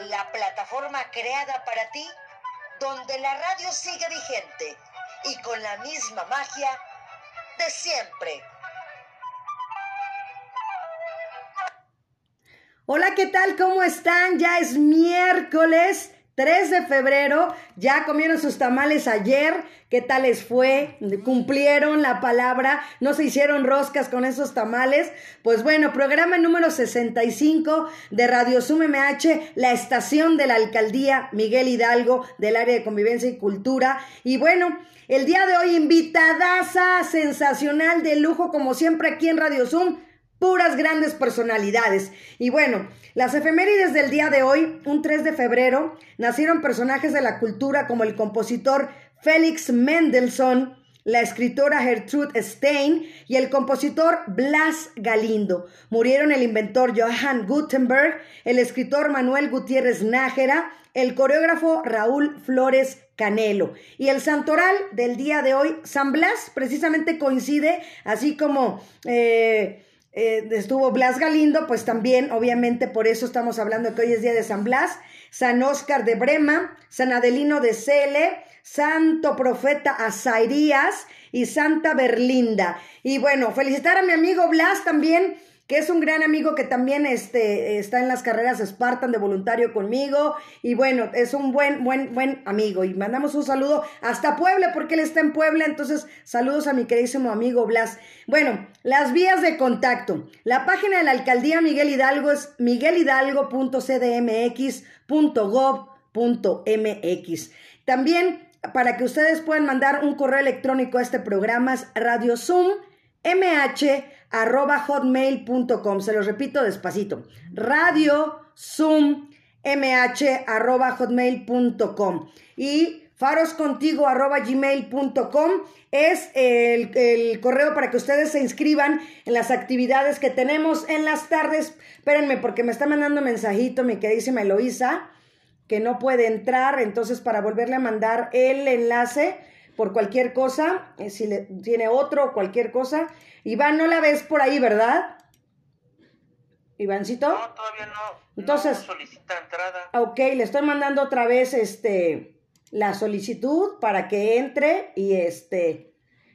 La plataforma creada para ti, donde la radio sigue vigente y con la misma magia de siempre. Hola, ¿qué tal? ¿Cómo están? Ya es miércoles 3 de febrero, ya comieron sus tamales ayer, ¿qué tal les fue? ¿Cumplieron la palabra? ¿No se hicieron roscas con esos tamales? Pues bueno, programa número 65 de Radio Sum MH, la estación de la alcaldía Miguel Hidalgo del área de convivencia y cultura. Y bueno, el día de hoy invitadaza sensacional de lujo como siempre aquí en Radio Zoom puras grandes personalidades. Y bueno, las efemérides del día de hoy, un 3 de febrero, nacieron personajes de la cultura como el compositor Félix Mendelssohn, la escritora Gertrude Stein y el compositor Blas Galindo. Murieron el inventor Johann Gutenberg, el escritor Manuel Gutiérrez Nájera, el coreógrafo Raúl Flores Canelo. Y el santoral del día de hoy, San Blas, precisamente coincide, así como... Eh, eh, estuvo Blas Galindo, pues también, obviamente, por eso estamos hablando que hoy es día de San Blas, San Óscar de Brema, San Adelino de Cele, Santo Profeta Azairías y Santa Berlinda. Y bueno, felicitar a mi amigo Blas también, que es un gran amigo que también este, está en las carreras Spartan de voluntario conmigo. Y bueno, es un buen, buen, buen amigo. Y mandamos un saludo hasta Puebla, porque él está en Puebla. Entonces, saludos a mi queridísimo amigo Blas. Bueno, las vías de contacto. La página de la alcaldía Miguel Hidalgo es miguelhidalgo.cdmx.gov.mx. También para que ustedes puedan mandar un correo electrónico a este programa es radiosum arroba hotmail.com. Se los repito despacito. Radio Zoom mh arroba hotmail.com. Y faroscontigo arroba gmail.com es el, el, correo para que ustedes se inscriban en las actividades que tenemos en las tardes. Espérenme porque me está mandando mensajito mi queridísima Eloisa que no puede entrar. Entonces para volverle a mandar el enlace por cualquier cosa, eh, si le, tiene otro, cualquier cosa. Iván, no la ves por ahí, ¿verdad? Ivancito. No, todavía no. Entonces. solicita entrada. Ok, le estoy mandando otra vez este la solicitud para que entre y este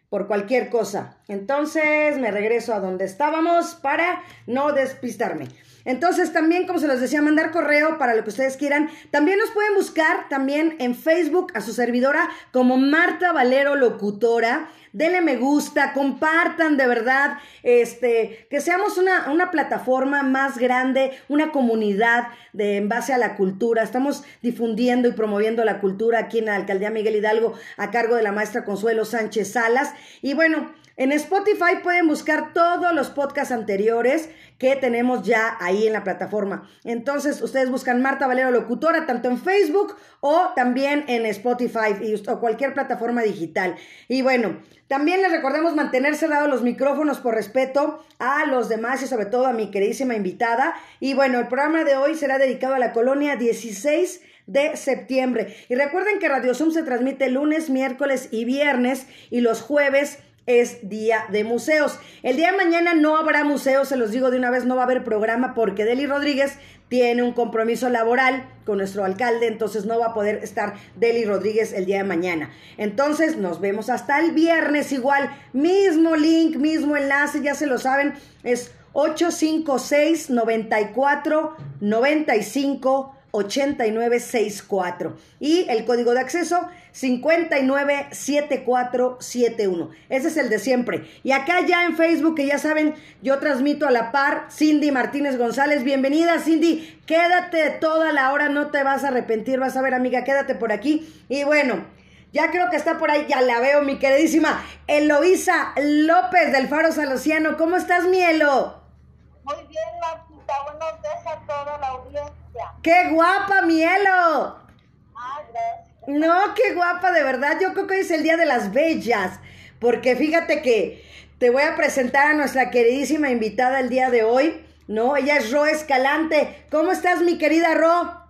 por cualquier cosa. Entonces me regreso a donde estábamos para no despistarme. Entonces también, como se los decía, mandar correo para lo que ustedes quieran. También nos pueden buscar también en Facebook a su servidora como Marta Valero Locutora. Denle me gusta, compartan de verdad, este, que seamos una, una plataforma más grande, una comunidad de, en base a la cultura. Estamos difundiendo y promoviendo la cultura aquí en la Alcaldía Miguel Hidalgo a cargo de la maestra Consuelo Sánchez Salas. Y bueno, en Spotify pueden buscar todos los podcasts anteriores que tenemos ya ahí en la plataforma. Entonces, ustedes buscan Marta Valero Locutora tanto en Facebook o también en Spotify o cualquier plataforma digital. Y bueno, también les recordamos mantener cerrados los micrófonos por respeto a los demás y sobre todo a mi queridísima invitada. Y bueno, el programa de hoy será dedicado a la colonia 16 de septiembre. Y recuerden que Radio Zoom se transmite lunes, miércoles y viernes y los jueves es día de museos. El día de mañana no habrá museos, se los digo de una vez, no va a haber programa porque Deli Rodríguez tiene un compromiso laboral con nuestro alcalde, entonces no va a poder estar Deli Rodríguez el día de mañana. Entonces nos vemos hasta el viernes igual, mismo link, mismo enlace, ya se lo saben, es 856 94 95 8964 y el código de acceso 597471. Ese es el de siempre. Y acá ya en Facebook, que ya saben, yo transmito a la par Cindy Martínez González. Bienvenida Cindy, quédate toda la hora, no te vas a arrepentir, vas a ver amiga, quédate por aquí. Y bueno, ya creo que está por ahí, ya la veo, mi queridísima Eloísa López del Faro Salociano. ¿Cómo estás, Mielo? Muy bien, Martita. Buenos días a toda la audiencia. ¡Qué guapa, Mielo! Ah, gracias. No, qué guapa, de verdad. Yo creo que hoy es el Día de las Bellas. Porque fíjate que te voy a presentar a nuestra queridísima invitada el día de hoy. ¿No? Ella es Ro Escalante. ¿Cómo estás, mi querida Ro?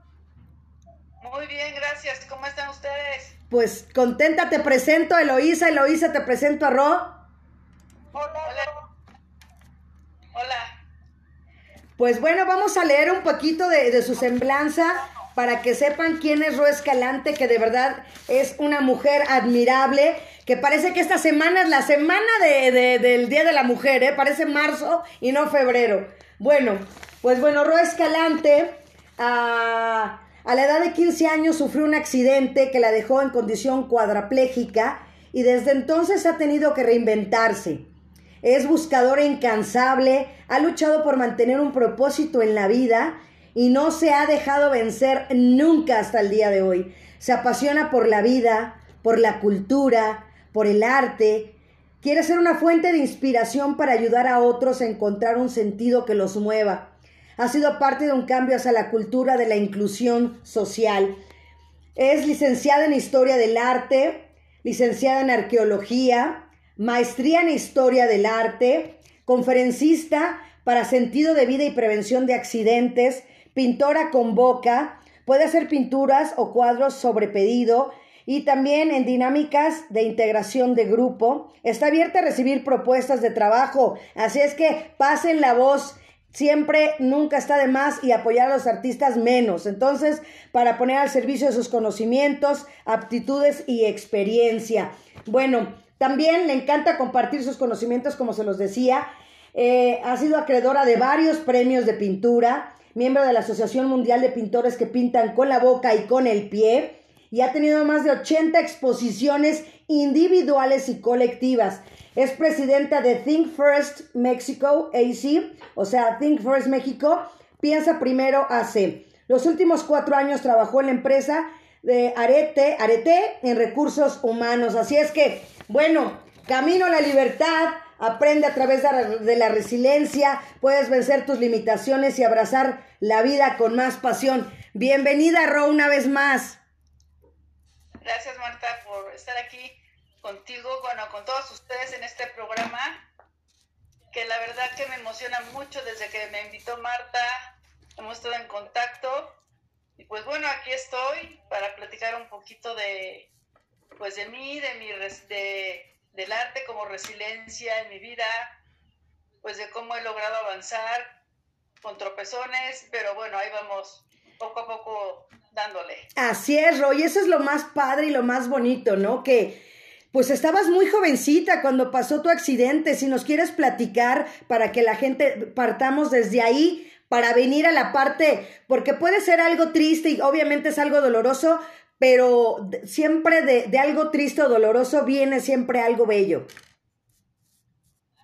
Muy bien, gracias. ¿Cómo están ustedes? Pues contenta, te presento a Eloísa. Eloísa, te presento a Ro. Hola. Hola. Hola. Pues bueno, vamos a leer un poquito de, su semblanza para que sepan quién es Ro Escalante, que de verdad es una mujer admirable, que parece que esta semana es la semana de, de- del Día de la Mujer, ¿eh? parece marzo y no febrero. Bueno, pues bueno, Ro Escalante a, a la edad de 15 años sufrió un accidente que la dejó en condición cuadraplégica y desde entonces ha tenido que reinventarse. Es buscadora incansable, ha luchado por mantener un propósito en la vida y no se ha dejado vencer nunca hasta el día de hoy. Se apasiona por la vida, por la cultura, por el arte. Quiere ser una fuente de inspiración para ayudar a otros a encontrar un sentido que los mueva. Ha sido parte de un cambio hacia la cultura de la inclusión social. Es licenciada en Historia del Arte, licenciada en Arqueología, maestría en Historia del Arte, conferencista para sentido de vida y prevención de accidentes, pintora con boca, puede hacer pinturas o cuadros sobre pedido y también en dinámicas de integración de grupo. Está abierta a recibir propuestas de trabajo, así es que pasen la voz. Siempre, nunca está de más y apoyar a los artistas menos. Entonces, para poner al servicio de sus conocimientos, aptitudes y experiencia. Bueno, también le encanta compartir sus conocimientos, como se los decía. Eh, ha sido acreedora de varios premios de pintura, miembro de la Asociación Mundial de Pintores que pintan con la boca y con el pie, y ha tenido más de 80 exposiciones individuales y colectivas. Es presidenta de Think First Mexico AC, o sea, Think First México, piensa primero hace. Los últimos cuatro años trabajó en la empresa de Arete, Arete en recursos humanos. Así es que, bueno, camino a la libertad, aprende a través de la, resiliencia, puedes vencer tus limitaciones y abrazar la vida con más pasión. Bienvenida, Ro, una vez más. Gracias, Marta, por estar aquí contigo, bueno, con todos ustedes en este programa, que la verdad que me emociona mucho desde que me invitó Marta, hemos estado en contacto, y pues bueno, aquí estoy para platicar un poquito de, pues de mí, de mi, de, del arte como resiliencia en mi vida, pues de cómo he logrado avanzar con tropezones, pero bueno, ahí vamos poco a poco dándole. Así es, Roy, eso es lo más padre y lo más bonito, ¿no? Que pues estabas muy jovencita cuando pasó tu accidente. Si nos quieres platicar para que la gente partamos desde ahí para venir a la parte, porque puede ser algo triste y obviamente es algo doloroso, pero siempre de, de algo triste o doloroso viene siempre algo bello.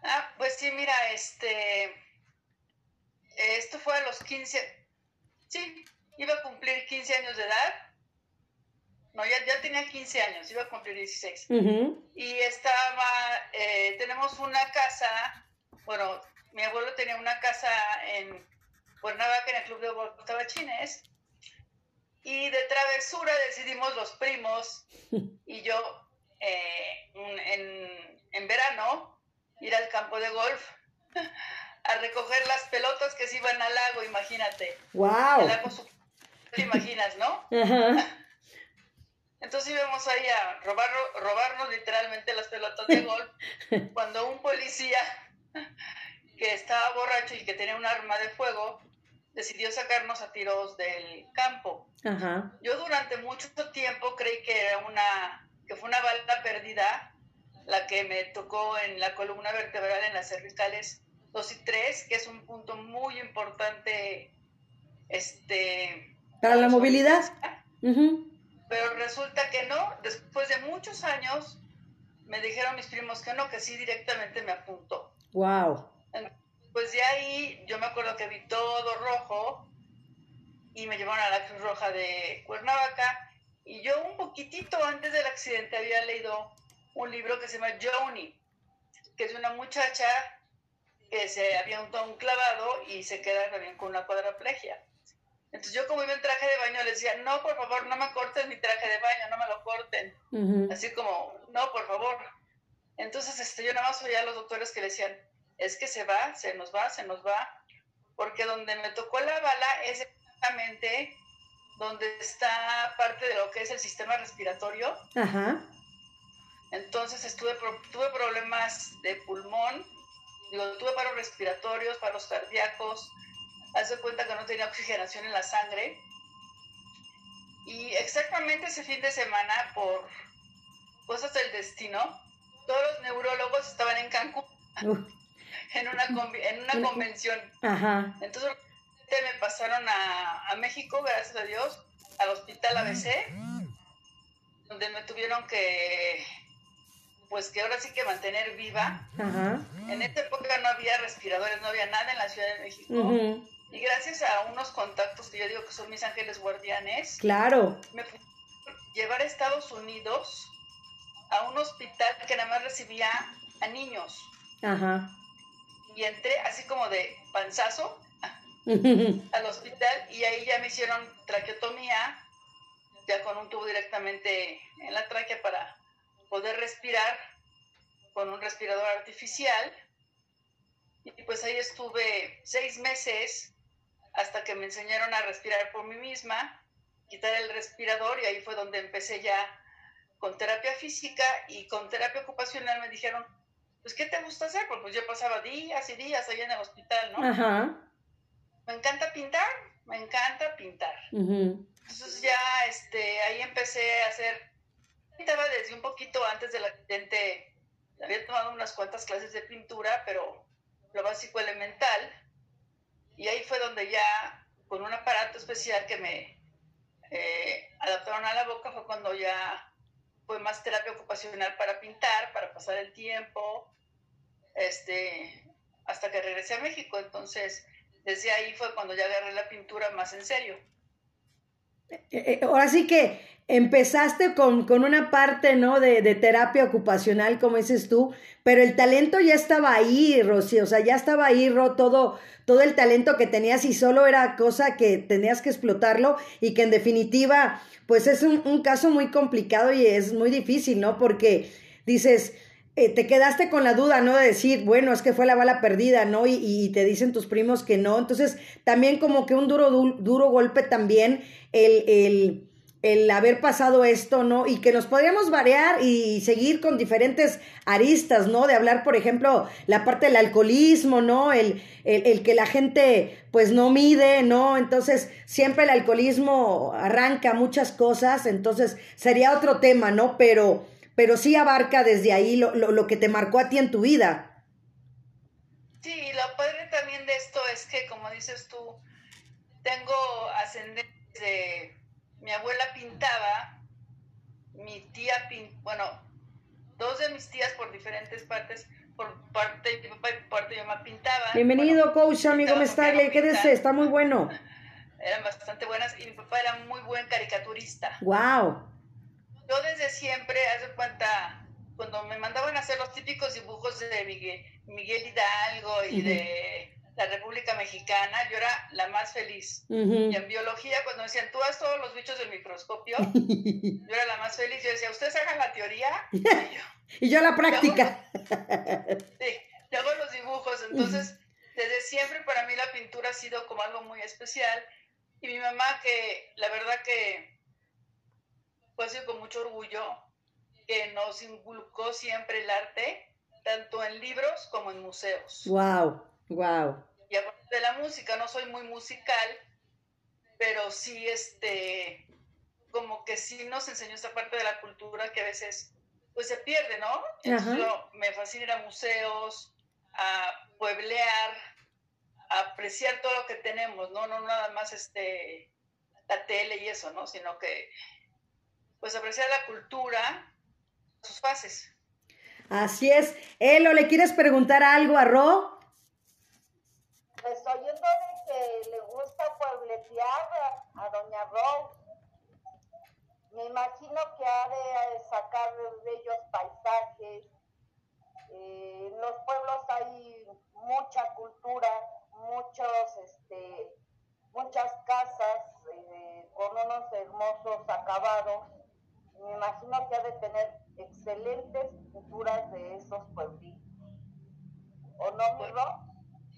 Ah, pues sí, mira, este, esto fue a los 15, sí, iba a cumplir 15 años de edad. No, ya, ya tenía 15 años, iba a cumplir 16. Ujú, Y estaba, eh, tenemos una casa, bueno, mi abuelo tenía una casa en Cuernavaca, en el Club de Golf Tabachines, y de travesura decidimos los primos y yo eh, en, en verano ir al campo de golf a recoger las pelotas que se iban al lago, imagínate. Wow. El lago te imaginas, ¿no? Ajá. Entonces íbamos ahí a robar, robarnos literalmente las pelotas de golf cuando un policía que estaba borracho y que tenía un arma de fuego decidió sacarnos a tiros del campo. Ajá. Yo durante mucho tiempo creí que era una que fue una bala perdida la que me tocó en la columna vertebral en las cervicales 2 y 3, que es un punto muy importante este Para la movilidad. Ujú. pero resulta que no, después de muchos años me dijeron mis primos que no, que sí directamente me apuntó. Wow. Pues de ahí yo me acuerdo que vi todo rojo y me llevaron a la Cruz Roja de Cuernavaca y yo un poquitito antes del accidente había leído un libro que se llama Joni, que es una muchacha que se había untado un clavado y se queda también con una cuadraplegia. Entonces yo como iba en traje de baño les decía, no, por favor, no me corten mi traje de baño, no me lo corten. Ujú. Así como, no, por favor. Entonces este, yo nada más oía a los doctores que le decían, es que se va, se nos va, se nos va, porque donde me tocó la bala es exactamente donde está parte de lo que es el sistema respiratorio. Ajá. Entonces estuve tuve problemas de pulmón, digo, tuve paros respiratorios, paros cardíacos, hace cuenta que no tenía oxigenación en la sangre. Y exactamente ese fin de semana, por cosas del destino, todos los neurólogos estaban en Cancún, en una, en una convención. Ajá. Entonces me pasaron a, a México, gracias a Dios, al hospital ABC, donde me tuvieron que, pues que ahora sí que mantener viva. Ajá. En esta época no había respiradores, no había nada en la Ciudad de México. Y gracias a unos contactos que yo digo que son mis ángeles guardianes, Claro. me pudieron llevar a Estados Unidos a un hospital que nada más recibía a niños. Ajá. Y entré así como de panzazo al hospital y ahí ya me hicieron traqueotomía, ya con un tubo directamente en la tráquea para poder respirar con un respirador artificial. Y pues ahí estuve seis meses hasta que me enseñaron a respirar por mí misma, quitar el respirador y ahí fue donde empecé ya con terapia física y con terapia ocupacional me dijeron, pues ¿qué te gusta hacer? Porque pues yo pasaba días y días allá en el hospital, ¿no? Ajá. Me encanta pintar, me encanta pintar. Ujú. Entonces ya este, ahí empecé a hacer, pintaba desde un poquito antes del accidente, había tomado unas cuantas clases de pintura, pero lo básico elemental, y ahí fue donde ya con un aparato especial que me eh, adaptaron a la boca fue cuando ya fue más terapia ocupacional para pintar, para pasar el tiempo, este, hasta que regresé a México. Entonces, desde ahí fue cuando ya agarré la pintura más en serio. Eh, eh, ahora sí que empezaste con, con una parte, ¿no? De, de terapia ocupacional, como dices tú, pero el talento ya estaba ahí, Rosy, o sea, ya estaba ahí, Ro, todo, todo el talento que tenías y solo era cosa que tenías que explotarlo y que en definitiva, pues es un, un caso muy complicado y es muy difícil, ¿no? Porque dices, eh, te quedaste con la duda, ¿no? De decir, bueno, es que fue la bala perdida, ¿no? Y, y te dicen tus primos que no. Entonces, también como que un duro, du- duro golpe también el, el, el haber pasado esto, ¿no? Y que nos podríamos variar y seguir con diferentes aristas, ¿no? De hablar, por ejemplo, la parte del alcoholismo, ¿no? El, el, el que la gente, pues, no mide, ¿no? Entonces, siempre el alcoholismo arranca muchas cosas, entonces sería otro tema, ¿no? Pero pero sí abarca desde ahí lo, lo, lo, que te marcó a ti en tu vida. Sí, lo padre también de esto es que, como dices tú, tengo ascendencia de... Mi abuela pintaba, mi tía, pin, bueno, dos de mis tías por diferentes partes, por parte de mi papá y por parte de mi mamá pintaban. Bienvenido, bueno, coach, amigo Mestagle, quédese, está muy bueno. Eran bastante buenas y mi papá era muy buen caricaturista. Wow. Yo desde siempre, haz de cuenta, cuando me mandaban a hacer los típicos dibujos de Miguel, Miguel Hidalgo y uh -huh. de la República Mexicana, yo era la más feliz. Uh -huh. Y en biología, cuando me decían, tú haz todos los bichos del microscopio, yo era la más feliz. Yo decía, ustedes hagan la teoría y yo, y yo la práctica. Yo hago, sí, yo hago los dibujos. Entonces, desde siempre para mí la pintura ha sido como algo muy especial. Y mi mamá, que la verdad que así con mucho orgullo, que nos inculcó siempre el arte, tanto en libros como en museos. Wow, wow. Y aparte de la música, no soy muy musical, pero sí, este, como que sí nos enseñó esta parte de la cultura que a veces, pues se pierde, ¿no? Entonces, yo, me fascina ir a museos, a pueblear, a apreciar todo lo que tenemos, ¿no? No nada más este, la tele y eso, ¿no? Sino que pues apreciar la cultura, sus fases. Así es. Elo, ¿le quieres preguntar algo a Ro? Pues oyendo de que le gusta puebletear a, a doña Ro, me imagino que ha de sacar bellos paisajes. Eh, en los pueblos hay mucha cultura, muchos, este, muchas casas eh, con unos hermosos acabados me imagino que ha de tener excelentes pinturas de esos pueblitos. ¿O no, mi Ro?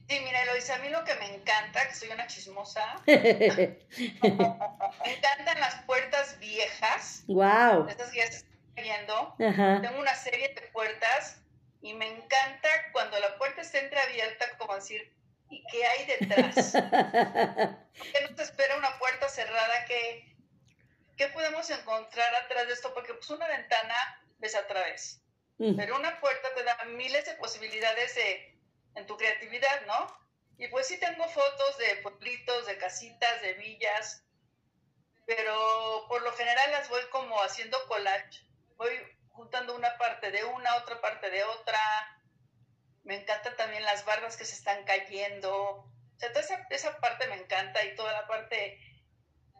Sí, mira, Eloisa, a mí lo que me encanta, que soy una chismosa, me encantan las puertas viejas. Wow. Estas que ya se están viendo. Ajá. Tengo una serie de puertas y me encanta cuando la puerta está entreabierta, como decir, y qué hay detrás. ¿Qué nos espera una puerta cerrada? ¿Qué, ¿Qué podemos encontrar atrás de esto? Porque pues una ventana ves a través, mm. pero una puerta te da miles de posibilidades de, en tu creatividad, ¿no? Y pues sí tengo fotos de pueblitos, de casitas, de villas, pero por lo general las voy como haciendo collage. Voy juntando una parte de una, otra parte de otra. Me encanta también las bardas que se están cayendo. O sea, toda esa, esa parte me encanta y toda la parte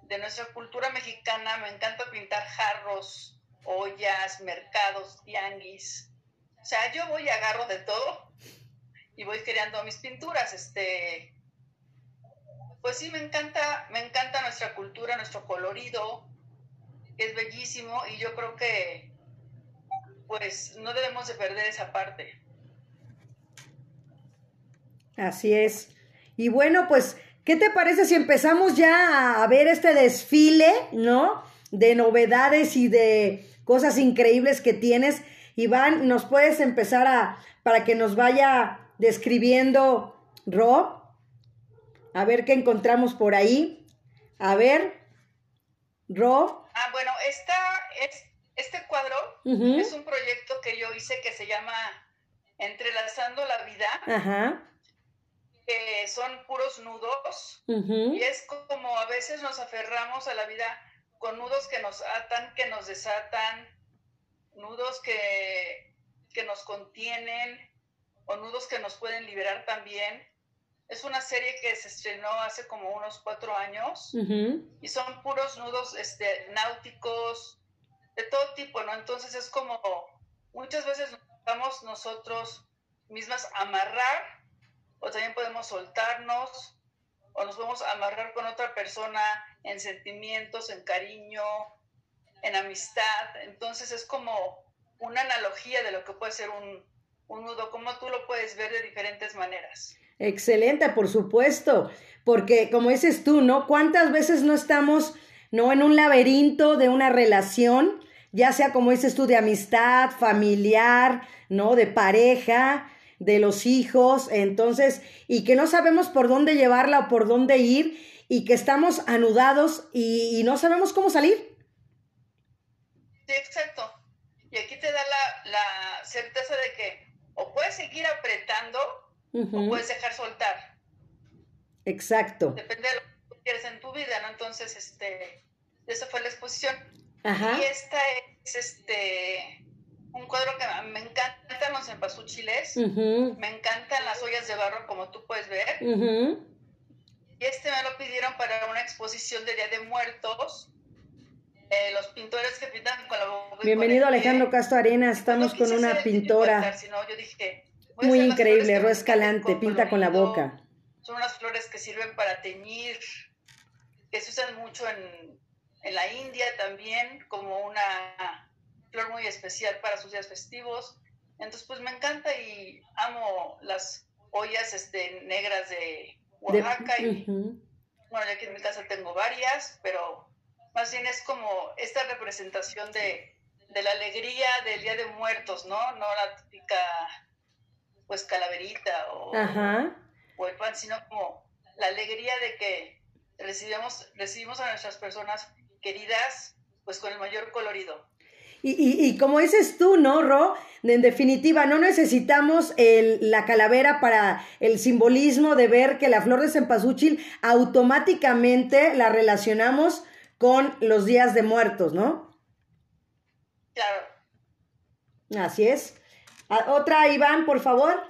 de nuestra cultura mexicana. Me encanta pintar jarros, ollas, mercados, tianguis. O sea, yo voy y agarro de todo y voy creando mis pinturas. Este, pues sí, me encanta, me encanta nuestra cultura, nuestro colorido, es bellísimo y yo creo que pues no debemos de perder esa parte. Así es. Y bueno, pues, ¿qué te parece si empezamos ya a ver este desfile, ¿no? De novedades y de cosas increíbles que tienes. Iván, ¿nos puedes empezar a, para que nos vaya describiendo Rob? A ver qué encontramos por ahí. A ver, Rob. Ah, bueno, esta, es, este cuadro es un proyecto que yo hice que se llama Entrelazando la Vida. Ajá. Que son puros nudos. Y es como a veces nos aferramos a la vida con nudos que nos atan, que nos desatan, nudos que, que nos contienen o nudos que nos pueden liberar también. Es una serie que se estrenó hace como unos cuatro años y son puros nudos este, náuticos, de todo tipo, ¿no? Entonces es como muchas veces nos vamos nosotros mismas a amarrar o también podemos soltarnos o nos podemos amarrar con otra persona en sentimientos, en cariño, en amistad. Entonces es como una analogía de lo que puede ser un, un nudo, como tú lo puedes ver de diferentes maneras. Excelente, por supuesto, porque como dices tú, ¿no? ¿Cuántas veces no estamos, no, en un laberinto de una relación, ya sea como dices tú, de amistad, familiar, ¿no? De pareja, de los hijos, entonces, y que no sabemos por dónde llevarla o por dónde ir, y que estamos anudados y, no sabemos cómo salir. Sí, exacto. Y aquí te da la, la certeza de que o puedes seguir apretando o puedes dejar soltar. Exacto. Depende de lo que quieres en tu vida, ¿no? Entonces, este, esa fue la exposición. Ajá. Y esta es este un cuadro que me encantan los empasúchiles, me encantan las ollas de barro, como tú puedes ver. Y este me lo pidieron para una exposición de Día de Muertos. Eh, los pintores que pintan con la boca. Bienvenido Alejandro Castro Arenas, estamos con una pintora. yo dije, muy increíble, Ro Escalante, pinta con la boca. Son unas flores que sirven para teñir, que se usan mucho en, en la India también, como una flor muy especial para sus días festivos. Entonces, pues me encanta y amo las ollas este, negras de Oaxaca. y, Bueno, ya aquí en mi casa tengo varias, pero más bien es como esta representación de, de la alegría del Día de Muertos, ¿no? No la típica pues calaverita o, el pan, sino como la alegría de que recibimos, recibimos a nuestras personas queridas pues con el mayor colorido. Y, y, y, como dices tú, ¿no, Ro? En definitiva, no necesitamos el, la calavera para el simbolismo de ver que la flor de cempasúchil automáticamente la relacionamos con los días de muertos, ¿no? Claro. Así es. Otra, Iván, por favor.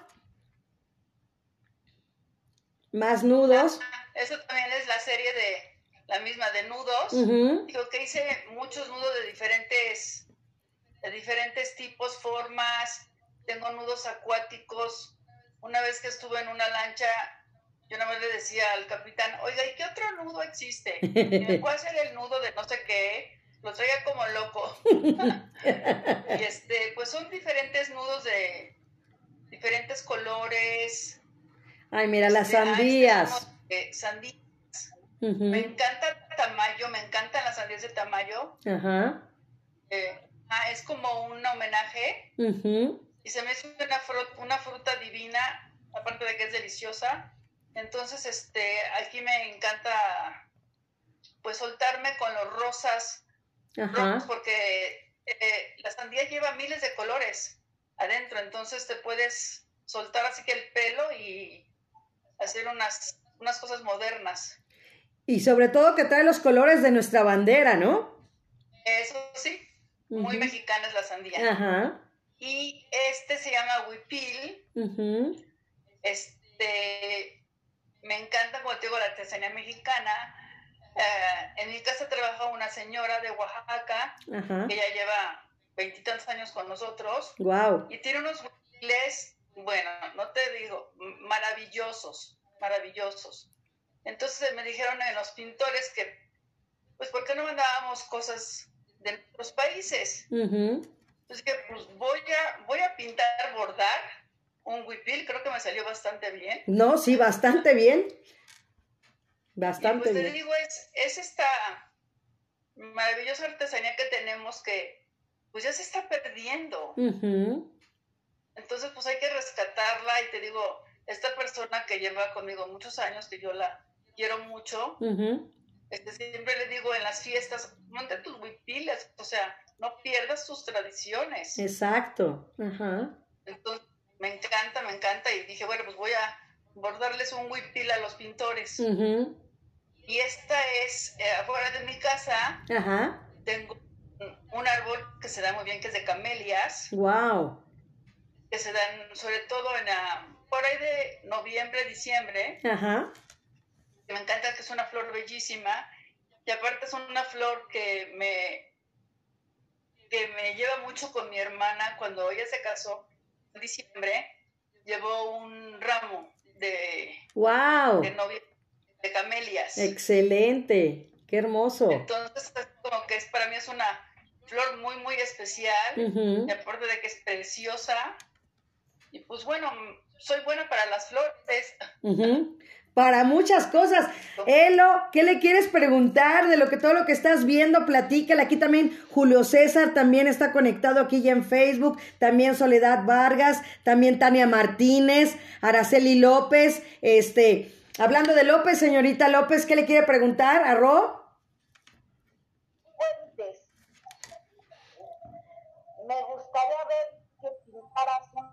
Más nudos. Eso también es la serie de la misma de nudos. Digo que hice muchos nudos de diferentes, de diferentes tipos, formas. Tengo nudos acuáticos. Una vez que estuve en una lancha, yo nada más le decía al capitán, oiga, ¿y qué otro nudo existe? Y me puede hacer el nudo de no sé qué lo traía como loco. y este, pues son diferentes nudos de diferentes colores. Ay, mira, las este, sandías. sandías. Me encanta Tamayo, me encantan las sandías de Tamayo. Ajá. Eh, ah, es como un homenaje. Y se me hace una, fruta, una fruta divina, aparte de que es deliciosa. Entonces, este, aquí me encanta pues soltarme con los rosas, porque eh, la sandía lleva miles de colores adentro, entonces te puedes soltar así que el pelo y hacer unas, unas cosas modernas. Y sobre todo que trae los colores de nuestra bandera, ¿no? Eso sí, muy mexicana es la sandía. Ajá. Y este se llama huipil. Este, me encanta, como te digo, la artesanía mexicana. Eh, en mi casa trabaja una señora de Oaxaca, que ya lleva veintitantos años con nosotros. Wow. Y tiene unos huipiles, bueno, no te digo, maravillosos, maravillosos. Entonces me dijeron en los pintores que, pues, ¿por qué no mandábamos cosas de otros países? Entonces que, pues, voy a, voy a pintar, bordar un huipil, creo que me salió bastante bien. No, sí, bastante bien. Bastante y pues, Te digo, es, es esta maravillosa artesanía que tenemos que, pues, ya se está perdiendo. Entonces, pues, hay que rescatarla y te digo, esta persona que lleva conmigo muchos años, que yo la quiero mucho. Este, siempre le digo en las fiestas, monte tus huipiles, o sea, no pierdas tus tradiciones. Exacto. Entonces, me encanta, me encanta, y dije, bueno, pues voy a bordarles un huipil a los pintores. Y esta es, eh, afuera de mi casa, tengo un árbol que se da muy bien, que es de camelias. Wow. Que se dan sobre todo en la, por ahí de noviembre, diciembre. Ajá me encanta que es una flor bellísima y aparte es una flor que me que me lleva mucho con mi hermana cuando ella se casó en diciembre llevó un ramo de wow de novia de camelias. Excelente qué hermoso. Entonces como que es para mí es una flor muy muy especial y aparte de que es preciosa y pues bueno soy buena para las flores para muchas cosas. Elo, ¿qué le quieres preguntar de lo que todo lo que estás viendo? Platícale. Aquí también Julio César también está conectado aquí ya en Facebook. También Soledad Vargas, también Tania Martínez, Araceli López. Este, hablando de López, señorita López, ¿qué le quiere preguntar a Ro? Me gustaría ver que pintaras un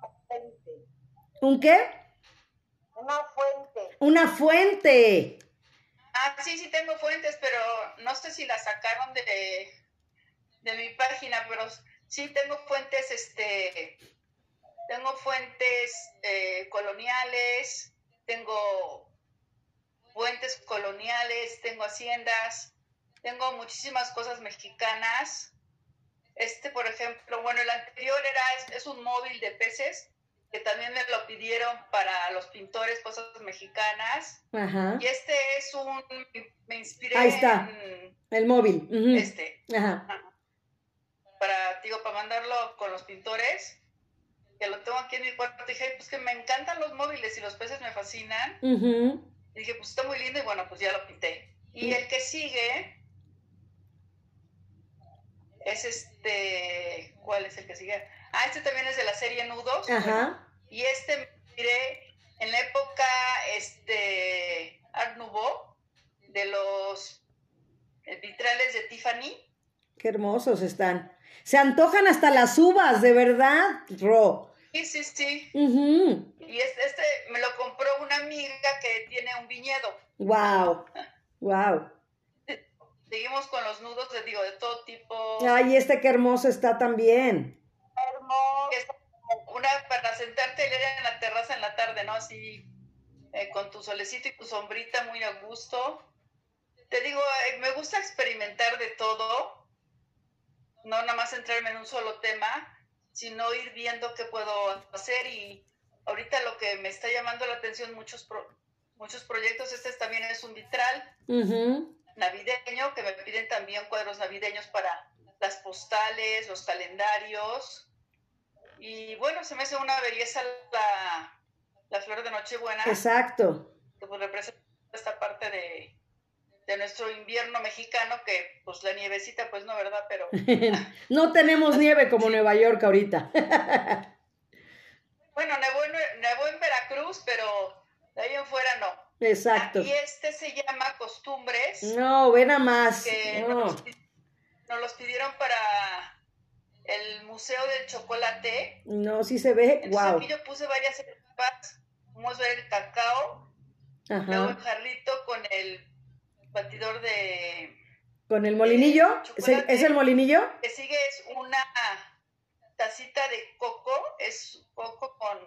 ¿Un qué? Una fuente. Una fuente. Ah, sí, sí tengo fuentes, pero no sé si las sacaron de, de mi página, pero sí tengo fuentes, este, tengo fuentes eh, coloniales, tengo fuentes coloniales, tengo haciendas, tengo muchísimas cosas mexicanas. Este, por ejemplo, bueno, el anterior era, es un móvil de peces que también me lo pidieron para los pintores, cosas mexicanas. Ajá. Y este es un, me inspiré Ahí está, el móvil. Este. Ajá. Para, digo, para mandarlo con los pintores, que lo tengo aquí en mi cuarto, dije, pues que me encantan los móviles y los peces me fascinan. Y dije, pues está muy lindo y bueno, pues ya lo pinté. Y el que sigue es este, ¿cuál es el que sigue? Ah, este también es de la serie Nudos. Ajá. y este me miré en la época este, Art Nouveau, de los eh, vitrales de Tiffany. Qué hermosos están. Se antojan hasta las uvas, de verdad, Ro. Sí, sí, sí. Y este, este, me lo compró una amiga que tiene un viñedo. Wow, wow. Seguimos con los nudos, de, digo, de todo tipo. Ay, este qué hermoso está también una para sentarte en la terraza en la tarde, ¿no? Así, eh, con tu solecito y tu sombrita muy a gusto. Te digo, eh, me gusta experimentar de todo, no nada más centrarme en un solo tema, sino ir viendo qué puedo hacer y ahorita lo que me está llamando la atención muchos muchos proyectos, este también es un vitral navideño, que me piden también cuadros navideños para las postales, los calendarios. Y bueno, se me hace una belleza la, la flor de Nochebuena. Exacto. Que pues representa esta parte de, de nuestro invierno mexicano, que pues la nievecita, pues no, ¿verdad? Pero... no tenemos nieve como Nueva York ahorita. bueno, nevó en, nevó en Veracruz, pero de ahí en fuera no. Exacto. Y este se llama Costumbres. No, ven a más. Que no. nos, nos los pidieron para el Museo del Chocolate. No, sí se ve. Entonces wow. aquí yo puse varias etapas. Vamos a ver el cacao, luego el jarrito con el batidor de... ¿Con el molinillo? ¿Es el, molinillo? que sigue es una tacita de coco, es coco con,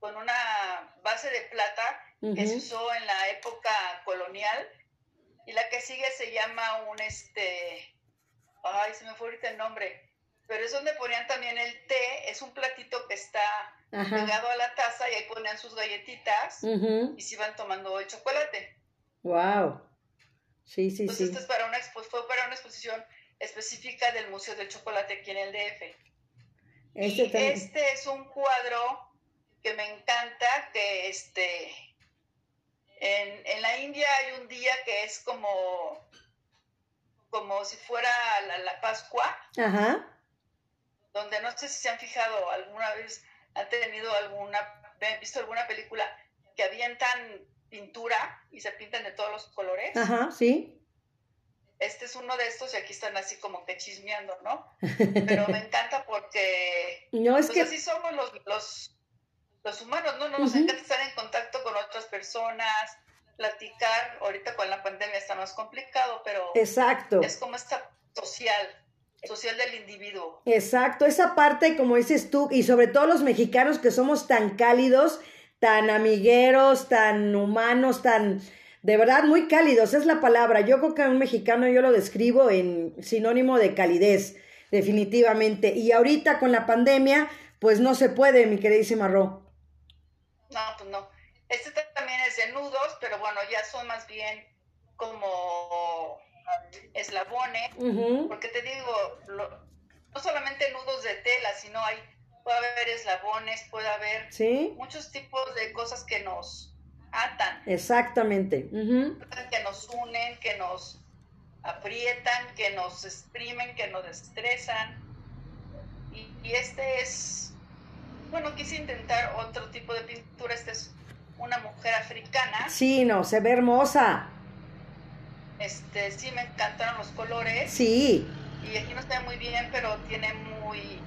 con una base de plata que se usó en la época colonial. Y la que sigue se llama un este, ay, se me fue ahorita el nombre, pero es donde ponían también el té, es un platito que está Ajá. pegado a la taza y ahí ponían sus galletitas y se iban tomando el chocolate. Wow. Sí, sí, Entonces sí. esto es para una fue para una exposición específica del Museo del Chocolate aquí en el DF. Este y también. este es un cuadro que me encanta, que este, en, en la India hay un día que es como, como si fuera la, la Pascua, Ajá. Donde no sé si se han fijado alguna vez, han tenido alguna, han visto alguna película que avientan pintura y se pintan de todos los colores. Ajá, sí. Este es uno de estos y aquí están así como que chismeando, ¿no? Pero me encanta porque No, es pues que así somos los, los, los humanos, ¿no? no Nos encanta estar en contacto con otras personas, platicar. Ahorita con la pandemia está más complicado, pero Exacto. es como esta social, social del individuo. Exacto, esa parte, como dices tú, y sobre todo los mexicanos que somos tan cálidos, tan amigueros, tan humanos, tan, de verdad, muy cálidos, es la palabra. Yo creo que a un mexicano yo lo describo en sinónimo de calidez, definitivamente. Y ahorita con la pandemia, pues no se puede, mi queridísima Ro. No, pues no. Este también es de nudos, pero bueno, ya son más bien como eslabones. Porque te digo, lo- no solamente nudos de tela, sino hay, puede haber eslabones, puede haber Sí, muchos tipos de cosas que nos atan, exactamente. que nos unen, que nos aprietan, que nos exprimen, que nos estresan. Y, y este es, bueno, quise intentar otro tipo de pintura. Esta es una mujer africana. Sí, no, se ve hermosa. Este, sí me encantaron los colores. Sí, Y aquí no está muy bien, pero tiene muy,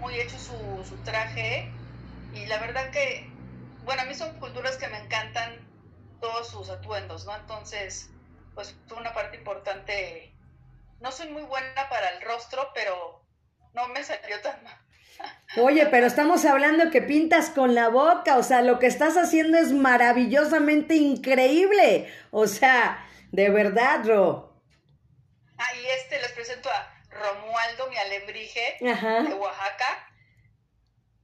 muy hecho su, su traje. Y la verdad que, bueno, a mí son culturas que me encantan todos sus atuendos, ¿no? Entonces, pues fue una parte importante. No soy muy buena para el rostro, pero no me salió tan mal. Oye, pero estamos hablando que pintas con la boca, o sea, lo que estás haciendo es maravillosamente increíble. O sea, de verdad, Ro. Ah, y este les presento a Romualdo, mi alebrije de Ajá. Oaxaca.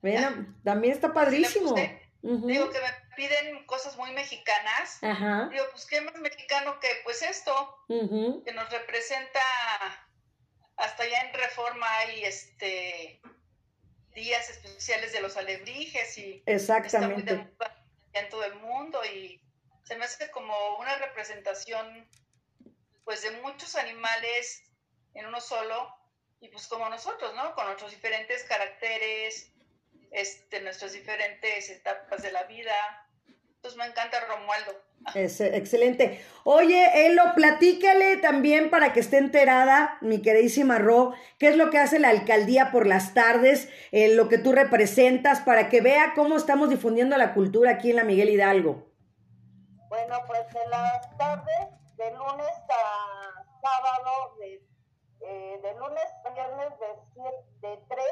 Bueno, también está padrísimo. puse. Ujú. Digo que me piden cosas muy mexicanas. Ajá. Digo, pues qué más mexicano que pues esto. que nos representa hasta allá en Reforma hay este días especiales de los alebrijes y está muy de Exactamente. en todo el mundo y se me hace como una representación pues de muchos animales en uno solo y pues como nosotros, ¿no? Con nuestros diferentes caracteres, este, nuestras diferentes etapas de la vida. Entonces me encanta Romualdo. Es, excelente. Oye, Elo, platícale también para que esté enterada, mi queridísima Ro, qué es lo que hace la alcaldía por las tardes, eh, lo que tú representas, para que vea cómo estamos difundiendo la cultura aquí en la Miguel Hidalgo. Bueno, pues en las tardes, de lunes a sábado, de, eh, de lunes a viernes de, de 3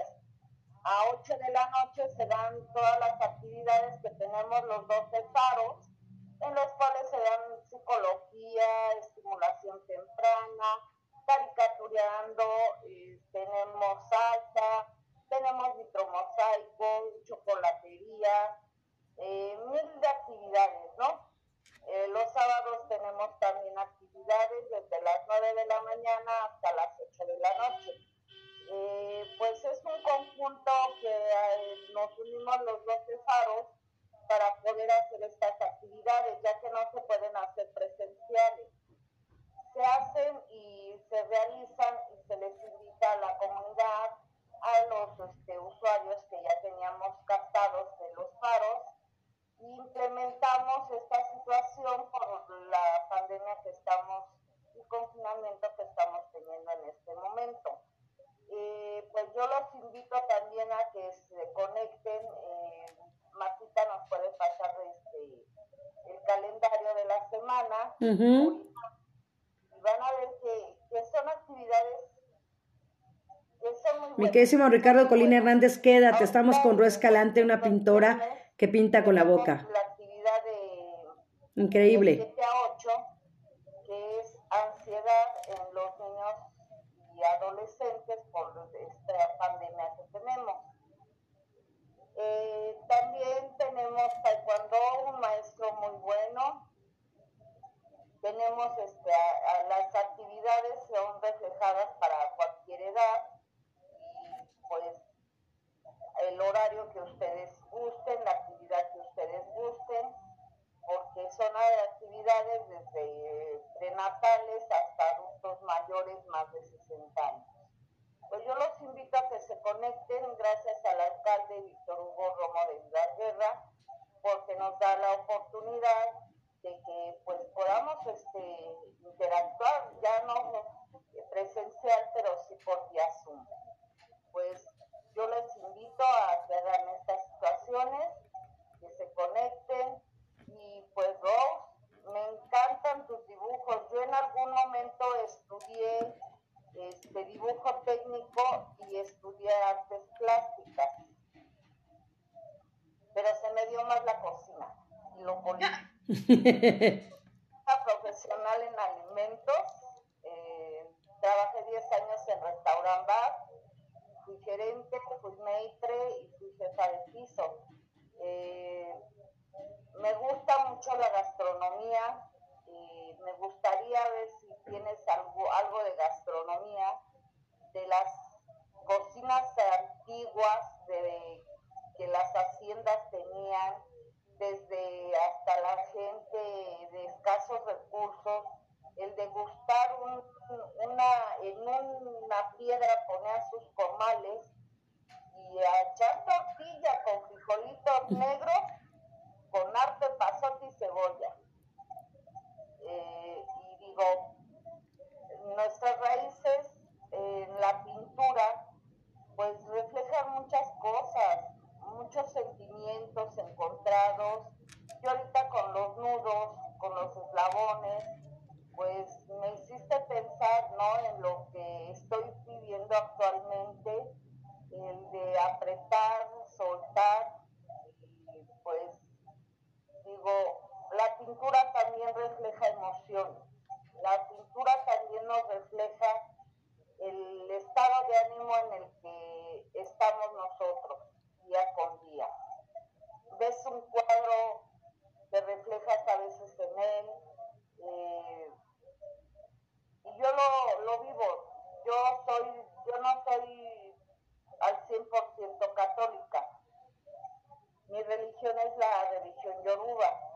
a 8 de la noche se dan todas las actividades que tenemos los 12 faros, en los cuales se dan psicología, estimulación temprana, caricatureando, eh, tenemos salsa, tenemos vitromosaico, chocolatería, eh, mil de actividades, ¿no? Eh, los sábados tenemos también actividades desde las 9 de la mañana hasta las 8 de la noche. Eh, pues es un conjunto que eh, nos unimos los 12 faros para poder hacer estas actividades, ya que no se pueden hacer presenciales. Se hacen y se realizan y se les invita a la comunidad, a los este, usuarios que ya teníamos captados de los faros, y implementamos estas situación por la pandemia que estamos, el confinamiento que estamos teniendo en este momento. Eh, pues yo los invito también a que se conecten. Eh, Martita nos puede pasar este, el calendario de la semana. Y van a ver que, que son actividades mi querísimo Ricardo Colina Hernández, quédate, estamos con Ro Escalante, una pintora que pinta con la boca. Increíble. 7 a 8, que es ansiedad en los niños y adolescentes por esta pandemia que tenemos. Eh, también tenemos taekwondo, un maestro muy bueno. Tenemos este, las actividades son reflejadas para cualquier edad pues el horario que ustedes gusten, la actividad que ustedes gusten, porque son actividades desde prenatales hasta adultos mayores más de 60 años. Pues yo los invito a que se conecten gracias al alcalde Víctor Hugo Romo de Guerra, porque nos da la oportunidad de que pues podamos este, interactuar, ya no presencial, pero sí por vía Zoom pues yo les invito a que estas situaciones, que se conecten pues Rose, me encantan tus dibujos. Yo en algún momento estudié este dibujo técnico y estudié artes plásticas, pero se me dio más la cocina y lo político. profesional en alimentos, eh, trabajé 10 años en restaurant bar fui gerente, fui maitre y fui jefa de piso. Eh, me gusta mucho la gastronomía y me gustaría ver si tienes algo, algo de gastronomía, de las cocinas antiguas de, que las haciendas tenían, desde hasta la gente de escasos recursos, el degustar un, una, en una piedra poner sus comales y echar tortilla con frijolitos negros, con arte, pasote y cebolla. Y digo, nuestras raíces en la pintura pues reflejan muchas cosas, muchos sentimientos encontrados. Yo ahorita con los nudos, con los eslabones, pues me hiciste pensar ¿no? en lo que estoy viviendo actualmente, el de apretar, soltar, y pues digo, la pintura también refleja emoción, la pintura también nos refleja el estado de ánimo en el que estamos nosotros día con día. Ves un cuadro, te reflejas a veces en él, eh, y yo lo, lo vivo. Yo soy, yo no soy al 100% católica. Mi religión es la religión yoruba,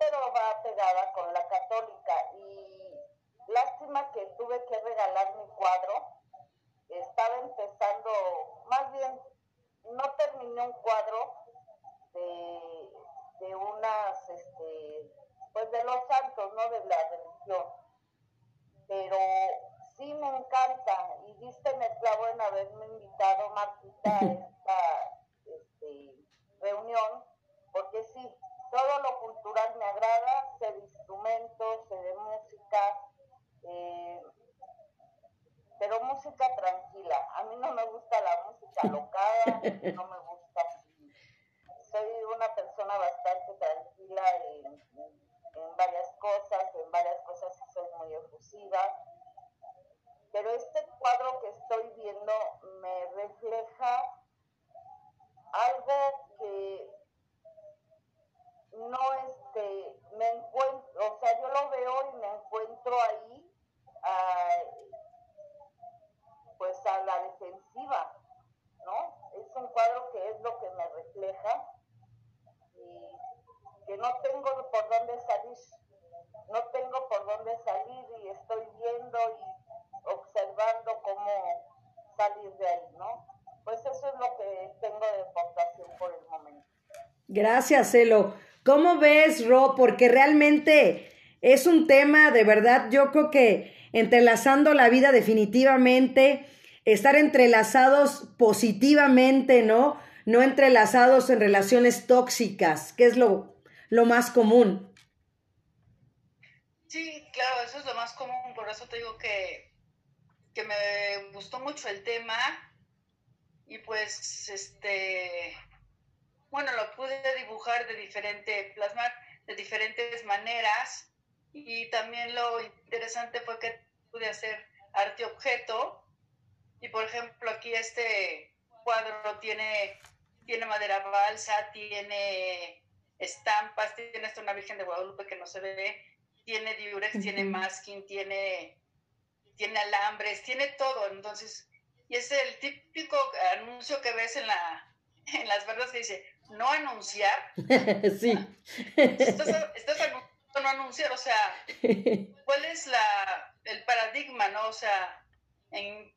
pero va pegada con la católica. Y lástima que tuve que regalar mi cuadro. Estaba empezando, más bien, no terminé un cuadro de, de unas, este, pues de los santos, ¿no? De la religión. Pero sí me encanta y viste el clavo en haberme invitado, Marquita, a esta este, reunión, porque sí, todo lo cultural me agrada, sé de instrumentos, sé de música, eh, pero música tranquila. A mí no me gusta la música locada, no me gusta Soy una persona bastante tranquila en, en varias cosas, en varias cosas sí soy muy efusiva, pero este cuadro que estoy viendo me refleja algo que no este me encuentro, o sea, yo lo veo y me encuentro ahí pues a la defensiva, ¿no? Es un cuadro que es lo que me refleja y que no tengo por dónde salir, no tengo por dónde salir y estoy viendo y observando cómo salir de ahí, ¿no? Pues eso es lo que tengo de aportación por el momento. Gracias, Celo. ¿Cómo ves, Ro? Porque realmente es un tema, de verdad, yo creo que entrelazando la vida definitivamente, estar entrelazados positivamente, ¿no? No entrelazados en relaciones tóxicas, que es lo, lo más común. Sí, claro, eso es lo más común, por eso te digo que, que me gustó mucho el tema y pues, este, bueno, lo dibujar de diferente, plasmar de diferentes maneras. Y también lo interesante fue que pude hacer arte objeto. Y por ejemplo aquí este cuadro tiene, tiene madera balsa, tiene estampas, tiene hasta una Virgen de Guadalupe que no se ve, tiene diurex, tiene masking, tiene, tiene alambres, tiene todo. Entonces, y es el típico anuncio que ves en, la, en las verdas que dice, no anunciar. sí. Estás, estás anunciando, no anunciar, o sea, ¿cuál es la, el paradigma, no? O sea, en,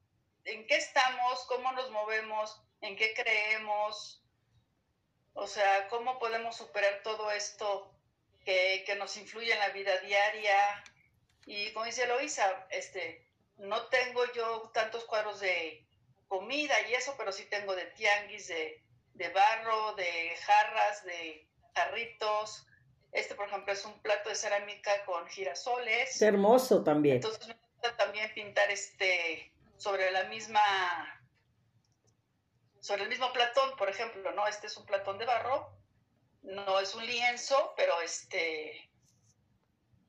en qué estamos, cómo nos movemos, en qué creemos, o sea, cómo podemos superar todo esto que, que nos influye en la vida diaria. Y como dice Eloisa, este, no tengo yo tantos cuadros de comida y eso, pero sí tengo de tianguis, de, de barro, de jarras, de jarritos. Este, por ejemplo, es un plato de cerámica con girasoles. Es hermoso también. Entonces me gusta también pintar este sobre la misma sobre el mismo platón, por ejemplo, ¿no? Este es un platón de barro, no es un lienzo, pero este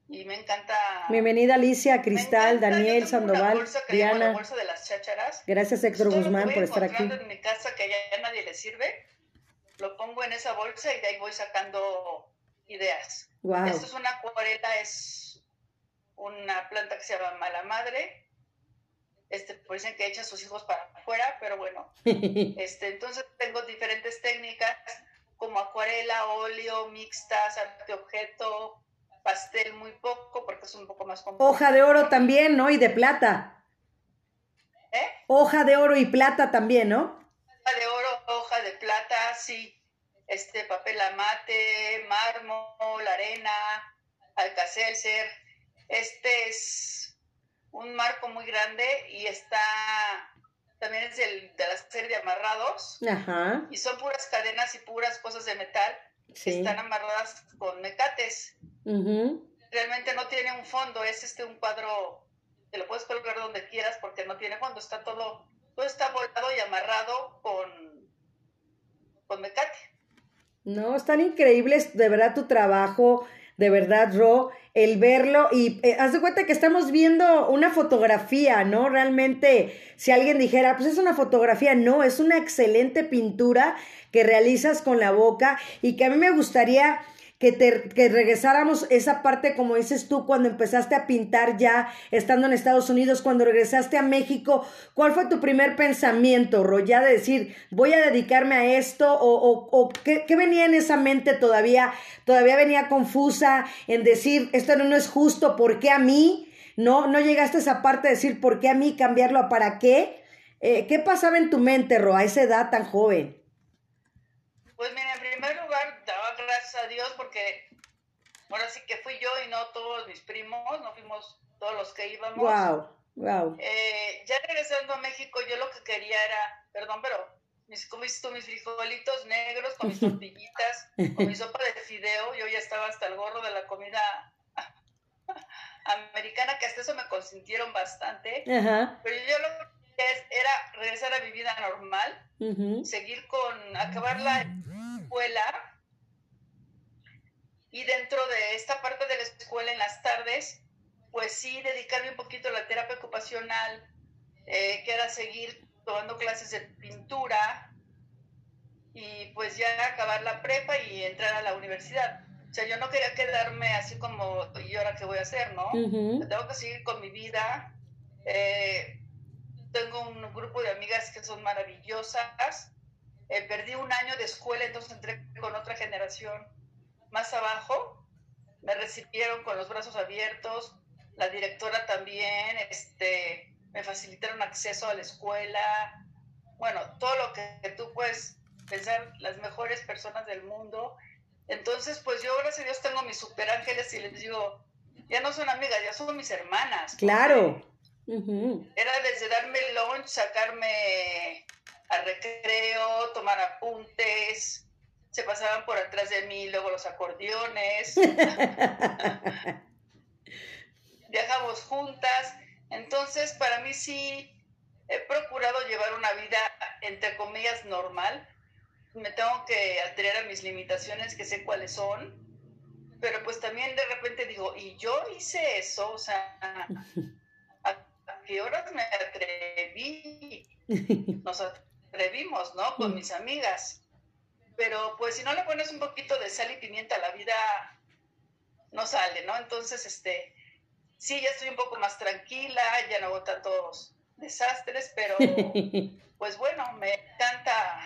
y me encanta. Bienvenida Alicia, Cristal, Daniel, Sandoval, Diana. bolsa de las chácharas. Gracias Héctor Guzmán por estar aquí. en mi casa que ya nadie le sirve, lo pongo en esa bolsa y de ahí voy sacando ideas. Wow. Esto es una acuarela, es una planta que se llama mala madre. Este, pues dicen que echa a sus hijos para afuera, pero bueno. este, entonces tengo diferentes técnicas como acuarela, óleo, mixtas, arte objeto, pastel muy poco porque es un poco más complejo. Hoja de oro también, ¿no? Y de plata. ¿Eh? Hoja de oro y plata también, ¿no? Hoja de oro, hoja de plata, sí. Este papel amate, mármol, arena, alcacelser. Este es un marco muy grande y está también es del, de la serie de amarrados. Ajá. Y son puras cadenas y puras cosas de metal. Sí. Están amarradas con mecates. Realmente no tiene un fondo, es este un cuadro, te lo puedes colgar donde quieras porque no tiene fondo, está todo, todo está volado y amarrado con, con mecate. No, están increíbles, de verdad, tu trabajo, de verdad, Ro, el verlo y eh, haz de cuenta que estamos viendo una fotografía, ¿no? Realmente, si alguien dijera, pues es una fotografía, no, es una excelente pintura que realizas con la boca y que a mí me gustaría que, te, que regresáramos esa parte, como dices tú, cuando empezaste a pintar ya estando en Estados Unidos, cuando regresaste a México, ¿cuál fue tu primer pensamiento, Ro? Ya de decir, voy a dedicarme a esto, o, o, o ¿qué, qué, venía en esa mente todavía? Todavía venía confusa en decir, esto no, no es justo, ¿por qué a mí? No, no llegaste a esa parte de decir, ¿por qué a mí cambiarlo a para qué? Eh, ¿Qué pasaba en tu mente, Ro, a esa edad tan joven? Pues mira, en primer lugar, gracias a Dios porque ahora sí que fui yo y no todos mis primos, no fuimos todos los que íbamos. Wow, wow. Eh, ya regresando a México, yo lo que quería era, perdón, pero mis, con mis, mis frijolitos negros, con mis tortillitas, con mi sopa de fideo, yo ya estaba hasta el gorro de la comida americana, que hasta eso me consintieron bastante. Ajá. Pero yo lo que era regresar a mi vida normal, Uh -huh. seguir con, acabar la escuela y dentro de esta parte de la escuela en las tardes, pues sí, dedicarme un poquito a la terapia ocupacional, eh, que era seguir tomando clases de pintura y pues ya acabar la prepa y entrar a la universidad. O sea, yo no quería quedarme así como, ¿y ahora qué voy a hacer, no? Uh -huh. Tengo que seguir con mi vida. Eh, tengo un grupo de amigas que son maravillosas. Eh, perdí un año de escuela, entonces entré con otra generación más abajo. Me recibieron con los brazos abiertos. La directora también, este, me facilitaron acceso a la escuela. Bueno, todo lo que tú puedes pensar, las mejores personas del mundo. Entonces, pues yo, gracias a Dios, tengo mis super ángeles y les digo, ya no son amigas, ya son mis hermanas. Claro. Era desde darme el lunch, sacarme al recreo, tomar apuntes, se pasaban por atrás de mí, luego los acordeones. Viajamos juntas. Entonces, para mí sí he procurado llevar una vida, entre comillas, normal. Me tengo que atrever a mis limitaciones, que sé cuáles son. Pero pues también de repente digo, y yo hice eso, o sea, ¿a, qué horas me atreví? Nos atrevimos, ¿no? Con mis amigas. Pero pues si no le pones un poquito de sal y pimienta a la vida, no sale, ¿no? Entonces, este, sí, ya estoy un poco más tranquila, ya no hago tantos desastres, pero pues bueno, me encanta,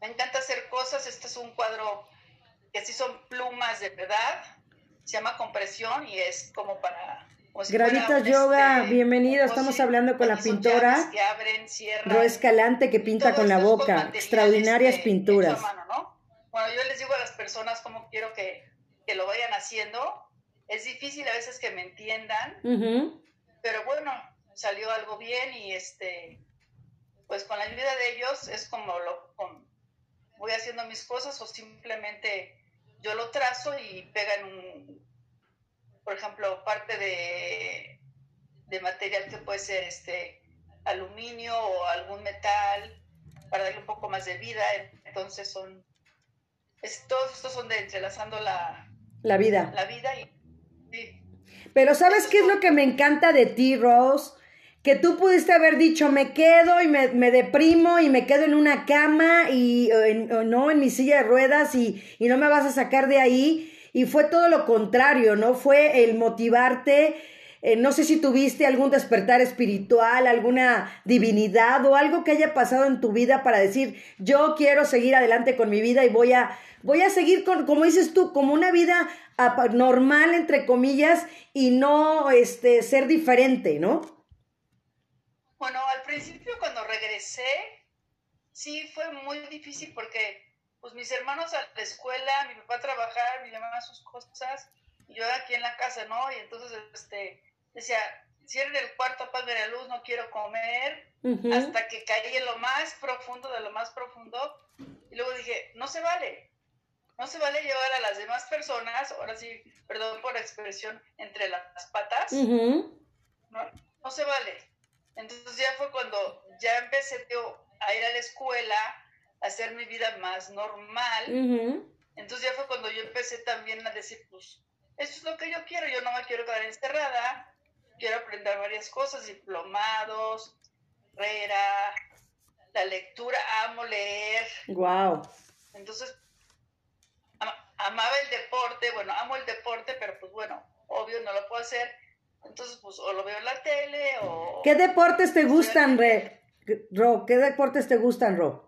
me encanta hacer cosas. Este es un cuadro que sí son plumas de verdad, se llama compresión y es como para... Gravitas Yoga, este, bienvenido. Estamos hablando con la pintora que abren, Ro Escalante que pinta con la boca. Extraordinarias pinturas. Bueno, yo les digo a las personas cómo quiero que, que lo vayan haciendo es difícil a veces que me entiendan, pero bueno, salió algo bien y este, pues con la ayuda de ellos es como lo, voy haciendo mis cosas o simplemente yo lo trazo y pegan un, por ejemplo, parte de, de material que puede ser este aluminio o algún metal para darle un poco más de vida. Entonces son, todos estos son de entrelazando la, la vida. La vida y pero ¿sabes qué es lo que me encanta de ti, Rose? Que tú pudiste haber dicho, me quedo y me, deprimo y me quedo en una cama y no en mi silla de ruedas y, y no me vas a sacar de ahí. Y fue todo lo contrario, ¿no? Fue el motivarte. Eh, no sé si tuviste algún despertar espiritual, alguna divinidad o algo que haya pasado en tu vida para decir, yo quiero seguir adelante con mi vida y voy a, voy a seguir con, como dices tú, como una vida normal, entre comillas, y no este, ser diferente, ¿no? Bueno, al principio cuando regresé, sí fue muy difícil porque pues mis hermanos a la escuela, mi papá a trabajar, mi mamá a sus cosas, y yo aquí en la casa, ¿no? Y entonces este, decía, cierren el cuarto, apaguen la luz, no quiero comer, hasta que caí en lo más profundo de lo más profundo, y luego dije, no se vale, no se vale llevar a las demás personas, ahora sí, perdón por la expresión, entre las patas. no, no se vale. Entonces ya fue cuando ya empecé a ir a la escuela, hacer mi vida más normal. Entonces ya fue cuando yo empecé también a decir, pues, esto es lo que yo quiero, yo no me quiero quedar encerrada, quiero aprender varias cosas, diplomados, carrera, la lectura, amo leer. Wow. Entonces, amaba el deporte, bueno, amo el deporte, pero pues bueno, obvio no lo puedo hacer. Entonces, pues o lo veo en la tele o... ¿Qué deportes te gustan, Re? Ro? ¿Qué deportes te gustan, Ro?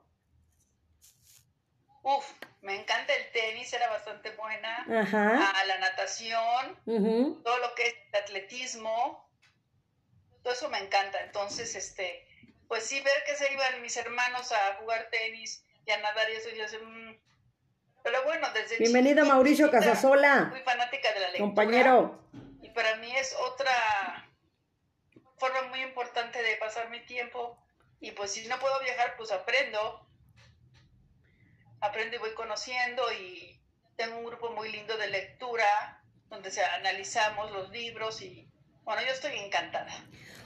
Uf, me encanta el tenis, era bastante buena. Ajá. A la natación, todo lo que es atletismo, todo eso me encanta. Entonces, este, pues sí, ver que se iban mis hermanos a jugar tenis y a nadar y eso, yo sé, mmm, pero bueno, desde Bienvenido Mauricio Casasola. Muy fanática de la lectura. Compañero. Y para mí es otra forma muy importante de pasar mi tiempo. Y pues si no puedo viajar, pues aprendo. Aprendo y voy conociendo y tengo un grupo muy lindo de lectura donde se analizamos los libros y bueno, yo estoy encantada.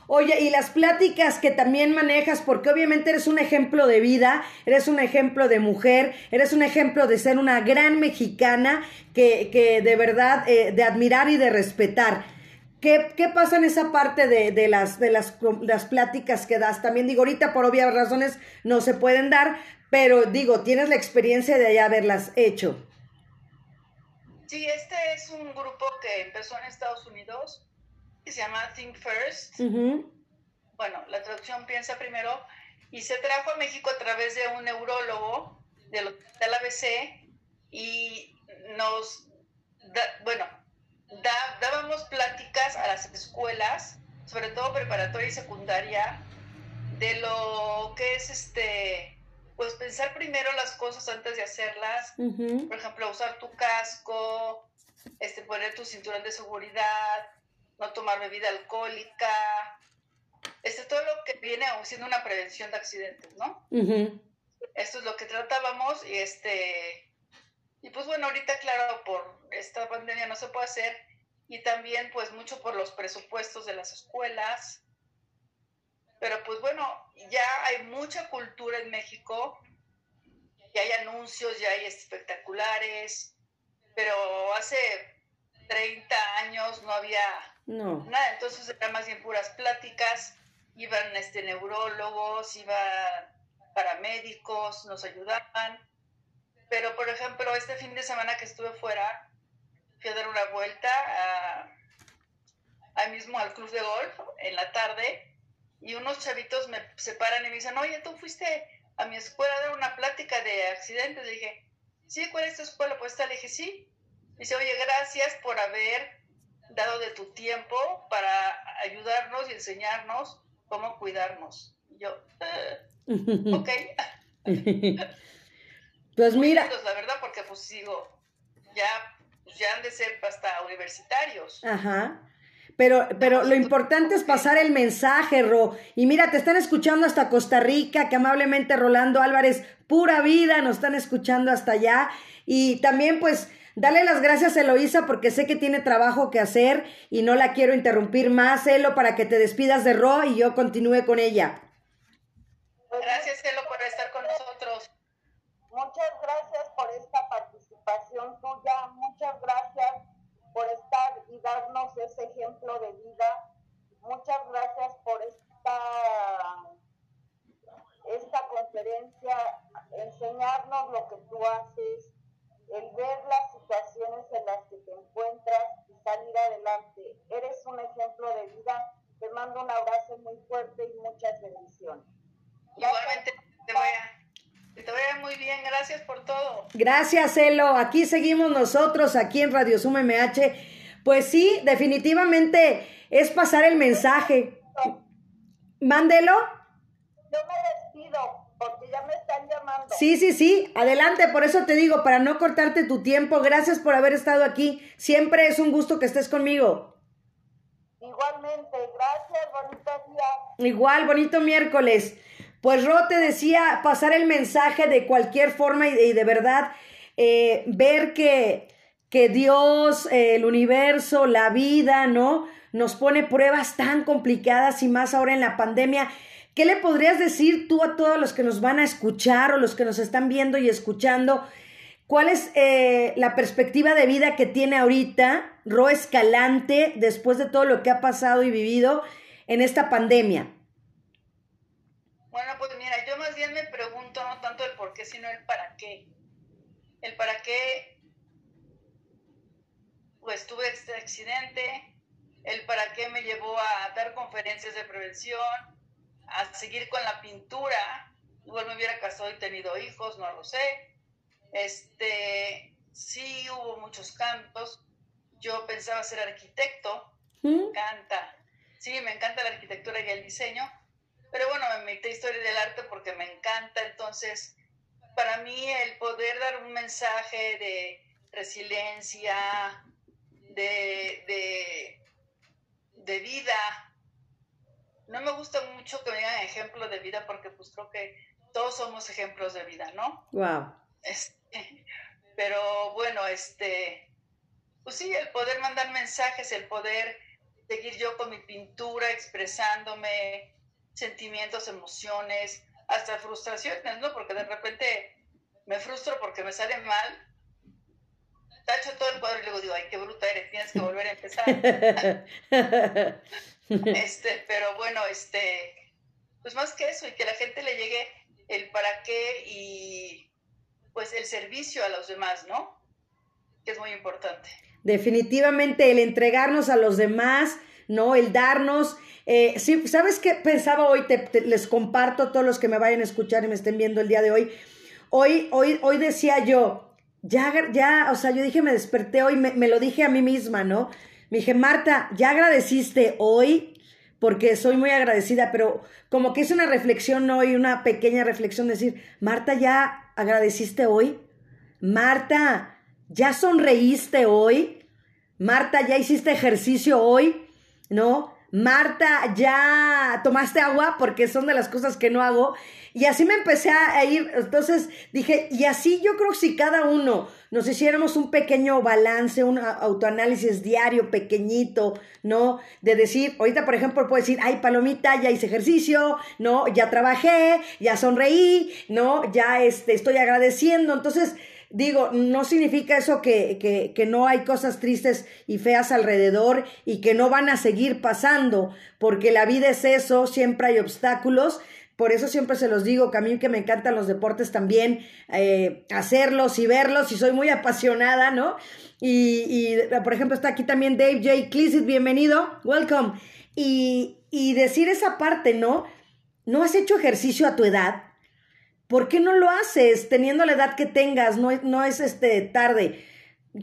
Oye, y las pláticas que también manejas, porque obviamente eres un ejemplo de vida, eres un ejemplo de mujer, eres un ejemplo de ser una gran mexicana que, que de verdad, eh, de admirar y de respetar. ¿Qué, ¿Qué, pasa en esa parte de, de, las, de las, las, pláticas que das? También digo, ahorita por obvias razones no se pueden dar, pero digo, tienes la experiencia de ya haberlas hecho. Sí, este es un grupo que empezó en Estados Unidos que se llama Think First. Bueno, la traducción piensa primero, y se trajo a México a través de un neurólogo del Hospital ABC y nos, bueno, dábamos pláticas a las escuelas, sobre todo preparatoria y secundaria, de lo que es este pues pensar primero las cosas antes de hacerlas. Por ejemplo, usar tu casco, este, poner tu cinturón de seguridad, no tomar bebida alcohólica, este, todo lo que viene siendo una prevención de accidentes, ¿no? Esto es lo que tratábamos y este, y pues bueno, ahorita claro, por esta pandemia no se puede hacer y también pues mucho por los presupuestos de las escuelas, pero pues bueno, ya hay mucha cultura en México, ya hay anuncios, ya hay espectaculares, pero hace 30 años no había nada, entonces eran más bien puras pláticas, iban este, neurólogos, iban paramédicos, nos ayudaban, pero por ejemplo, este fin de semana que estuve fuera, fui a dar una vuelta a, ahí mismo al club de golf en la tarde y unos chavitos me separan y me dicen, oye, tú fuiste a mi escuela a dar una plática de accidentes. Le dije, sí, ¿cuál es tu escuela? Pues está, le dije, sí. Dice, oye, gracias por haber dado de tu tiempo para ayudarnos y enseñarnos cómo cuidarnos. Y yo, uh, ok. pues mira. la verdad, porque pues sigo, ya, pues, ya han de ser hasta universitarios. Ajá. Pero, pero lo importante es pasar el mensaje, Ro. Y mira, te están escuchando hasta Costa Rica, que amablemente Rolando Álvarez, pura vida, nos están escuchando hasta allá. Y también, pues, dale las gracias a Eloísa porque sé que tiene trabajo que hacer y no la quiero interrumpir más, Elo, para que te despidas de Ro y yo continúe con ella. Gracias, Elo, por estar con nosotros. Muchas gracias por esta participación tuya. Muchas gracias por estar y darnos ese ejemplo de vida. Muchas gracias por esta, esta conferencia, enseñarnos lo que tú haces, el ver las situaciones en las que te encuentras y salir adelante. Eres un ejemplo de vida. Te mando un abrazo muy fuerte y muchas bendiciones. Igualmente te vaya. Que te vaya muy bien, gracias por todo. Gracias, Elo. Aquí seguimos nosotros, aquí en Radio Sum MH. Pues sí, definitivamente es pasar el mensaje. Mándelo. Yo me despido porque ya me están llamando. Sí, sí, sí. Adelante, por eso te digo, para no cortarte tu tiempo, gracias por haber estado aquí. Siempre es un gusto que estés conmigo. Igualmente, gracias, bonito día. Igual, bonito miércoles. Pues Ro te decía pasar el mensaje de cualquier forma y, de verdad eh, ver que, que Dios, el universo, la vida, ¿no? Nos pone pruebas tan complicadas y más ahora en la pandemia. ¿Qué le podrías decir tú a todos los que nos van a escuchar o los que nos están viendo y escuchando? ¿Cuál es eh, la perspectiva de vida que tiene ahorita Ro Escalante después de todo lo que ha pasado y vivido en esta pandemia? Bueno, pues mira, yo más bien me pregunto no tanto el por qué, sino el para qué. El para qué, pues tuve este accidente, el para qué me llevó a dar conferencias de prevención, a seguir con la pintura. Igual me hubiera casado y tenido hijos, no lo sé. Este, sí hubo muchos cantos. Yo pensaba ser arquitecto, me ¿Mm? encanta. Sí, me encanta la arquitectura y el diseño pero bueno, me metí a historia del arte porque me encanta, entonces para mí el poder dar un mensaje de resiliencia, de, de, vida, no me gusta mucho que me digan ejemplo de vida porque pues creo que todos somos ejemplos de vida, ¿no? Wow. Este, pero bueno, este, pues sí, el poder mandar mensajes, el poder seguir yo con mi pintura expresándome, sentimientos, emociones, hasta frustraciones, ¿no? Porque de repente me frustro porque me sale mal, tacho todo el cuadro y luego digo, ay, qué bruta eres, tienes que volver a empezar. este, pero bueno, este, pues más que eso, y que la gente le llegue el para qué y pues el servicio a los demás, ¿no? Que es muy importante. Definitivamente el entregarnos a los demás, ¿no? El darnos eh, sí, ¿sabes qué pensaba hoy? Te, les comparto a todos los que me vayan a escuchar y me estén viendo el día de hoy. Hoy, hoy, hoy decía yo, ya, ya, o sea, yo dije, me desperté hoy, me, me lo dije a mí misma, ¿no? Me dije, Marta, ¿ya agradeciste hoy porque soy muy agradecida, pero como que es una reflexión hoy, una pequeña reflexión, decir, Marta, ¿ya agradeciste hoy? Marta, ¿ya sonreíste hoy? Marta, ¿ya hiciste ejercicio hoy? ¿No? Marta, ¿ya tomaste agua? Porque son de las cosas que no hago. Y así me empecé a ir. Entonces dije, y así yo creo que si cada uno nos hiciéramos un pequeño balance, un autoanálisis diario pequeñito, ¿no? De decir, ahorita por ejemplo puedo decir, ay, palomita, ya hice ejercicio, ¿no? Ya trabajé, ya sonreí, ¿no? Ya este, estoy agradeciendo. Entonces, digo, no significa eso que, que, que, no hay cosas tristes y feas alrededor y que no van a seguir pasando, porque la vida es eso, siempre hay obstáculos, por eso siempre se los digo, que a mí que me encantan los deportes también, eh, hacerlos y verlos, y soy muy apasionada, ¿no? Y, por ejemplo, está aquí también Dave J. Clisset, bienvenido, welcome. Y, y decir esa parte, ¿no? ¿No has hecho ejercicio a tu edad? ¿Por qué no lo haces teniendo la edad que tengas? No, no es este tarde.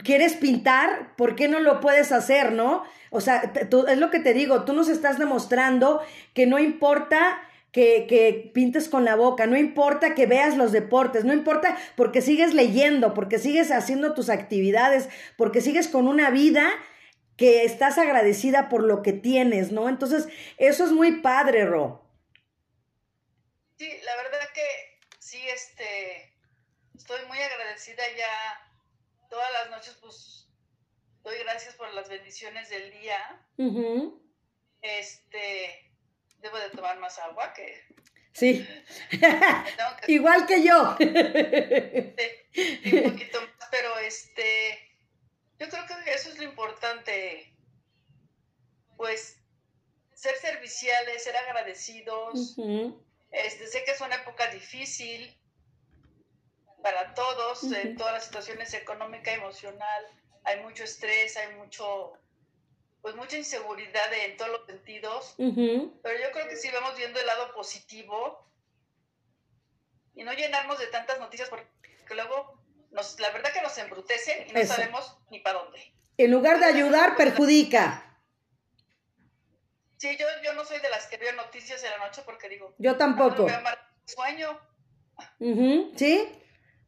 ¿Quieres pintar? ¿Por qué no lo puedes hacer, no? O sea, es lo que te digo, tú nos estás demostrando que no importa que, que, pintes con la boca, no importa que veas los deportes, no importa porque sigues leyendo, porque sigues haciendo tus actividades, porque sigues con una vida que estás agradecida por lo que tienes, ¿no? Entonces, eso es muy padre, Ro. Sí, la verdad que sí, este, estoy muy agradecida ya todas las noches, pues, doy gracias por las bendiciones del día. Este, debo de tomar más agua que... Sí, igual que yo. Sí, un poquito más, pero este, yo creo que eso es lo importante, pues ser serviciales, ser agradecidos. este, sé que es una época difícil para todos, en todas las situaciones económica, emocional, hay mucho estrés, hay mucho pues mucha inseguridad en todos los sentidos, pero yo creo que sí vamos viendo el lado positivo y no llenarnos de tantas noticias porque luego nos, la verdad que nos embrutece y no sabemos ni para dónde. En lugar de ayudar, perjudica. Sí, yo, yo no soy de las que veo noticias en la noche porque digo... Yo tampoco. Veo sueño. sí,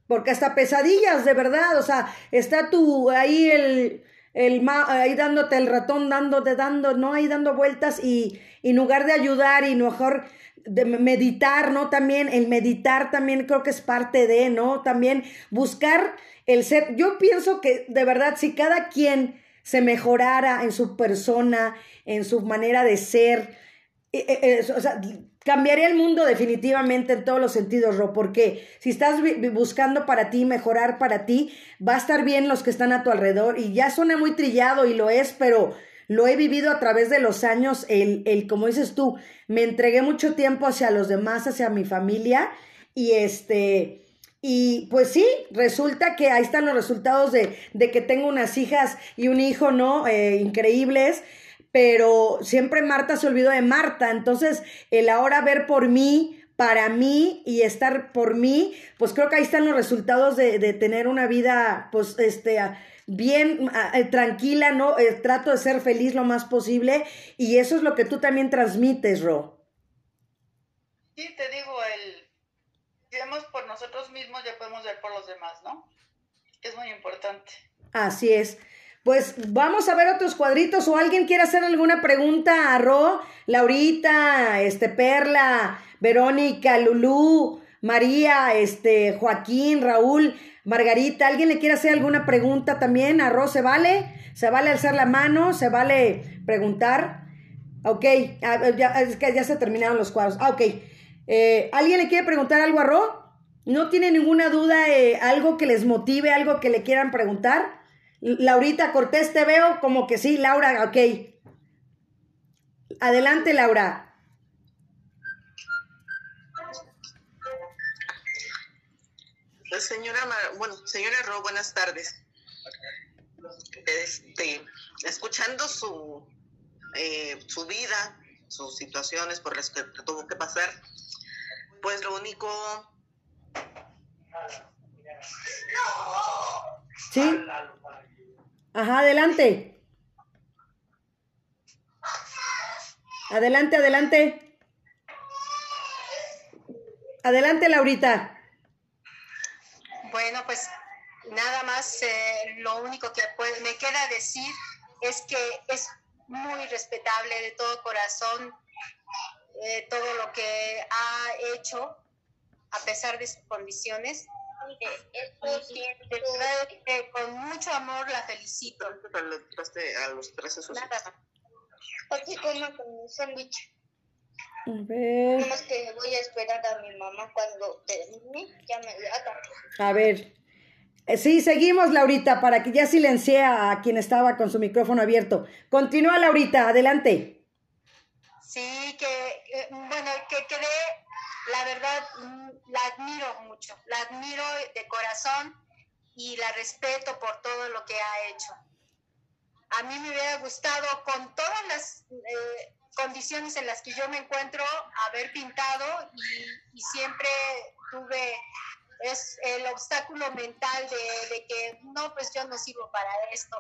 porque hasta pesadillas, de verdad, o sea, está tú ahí el el ahí dándote el ratón, dándote, dando, no ahí dando vueltas y, en lugar de ayudar y mejor de meditar, ¿no? También el meditar también creo que es parte de, ¿no? También buscar el ser, yo pienso que de verdad si cada quien se mejorara en su persona, en su manera de ser, eh, eh, o sea, cambiaría el mundo definitivamente en todos los sentidos, Ro, porque si estás buscando para ti, mejorar para ti, va a estar bien los que están a tu alrededor y ya suena muy trillado y lo es, pero lo he vivido a través de los años, el, el como dices tú, me entregué mucho tiempo hacia los demás, hacia mi familia y este... Y pues sí, resulta que ahí están los resultados de, de que tengo unas hijas y un hijo, ¿no? Eh, increíbles pero siempre Marta se olvidó de Marta, entonces el ahora ver por mí, para mí y estar por mí, pues creo que ahí están los resultados de, de tener una vida, pues, este, bien eh, tranquila, ¿no? Eh, trato de ser feliz lo más posible y eso es lo que tú también transmites, Ro. Sí, te digo, el, si vemos por nosotros mismos, ya podemos ver por los demás, ¿no? Es muy importante. Así es. Pues vamos a ver otros cuadritos o alguien quiere hacer alguna pregunta a Ro, Laurita, este Perla, Verónica, Lulú, María, este Joaquín, Raúl, Margarita, ¿alguien le quiere hacer alguna pregunta también a Ro? ¿Se vale? ¿Se vale alzar la mano? ¿Se vale preguntar? Ok, ya, es que ya se terminaron los cuadros. Ah, ok. Eh, ¿Alguien le quiere preguntar algo a Ro? ¿No tiene ninguna duda, eh, algo que les motive, algo que le quieran preguntar? Laurita Cortés, te veo como que sí, Laura, ok. Adelante, Laura. Señora, bueno, señora Ro, buenas tardes. Este, escuchando su, eh, su vida, sus situaciones por las que tuvo que pasar, pues lo único... Sí. Ajá, adelante. Adelante, adelante. Adelante, Laurita. Bueno, pues nada más eh, lo único que me queda decir es que es muy respetable de todo corazón eh, todo lo que ha hecho a pesar de sus condiciones. Con mucho amor la felicito. A los tres Nada. Aquí como con un sándwich. A ver. que voy a esperar a mi mamá cuando termine, ya me haga. A ver. Eh, sí, seguimos, Laurita, para que ya silencie a quien estaba con su micrófono abierto. Continúa, Laurita, adelante. Sí, que, bueno, que quedé, la verdad, mm, la admiro mucho, la admiro de corazón y la respeto por todo lo que ha hecho. A mí me hubiera gustado, con todas las eh, condiciones en las que yo me encuentro, haber pintado y, siempre tuve es el obstáculo mental de, de, que no, pues yo no sirvo para esto.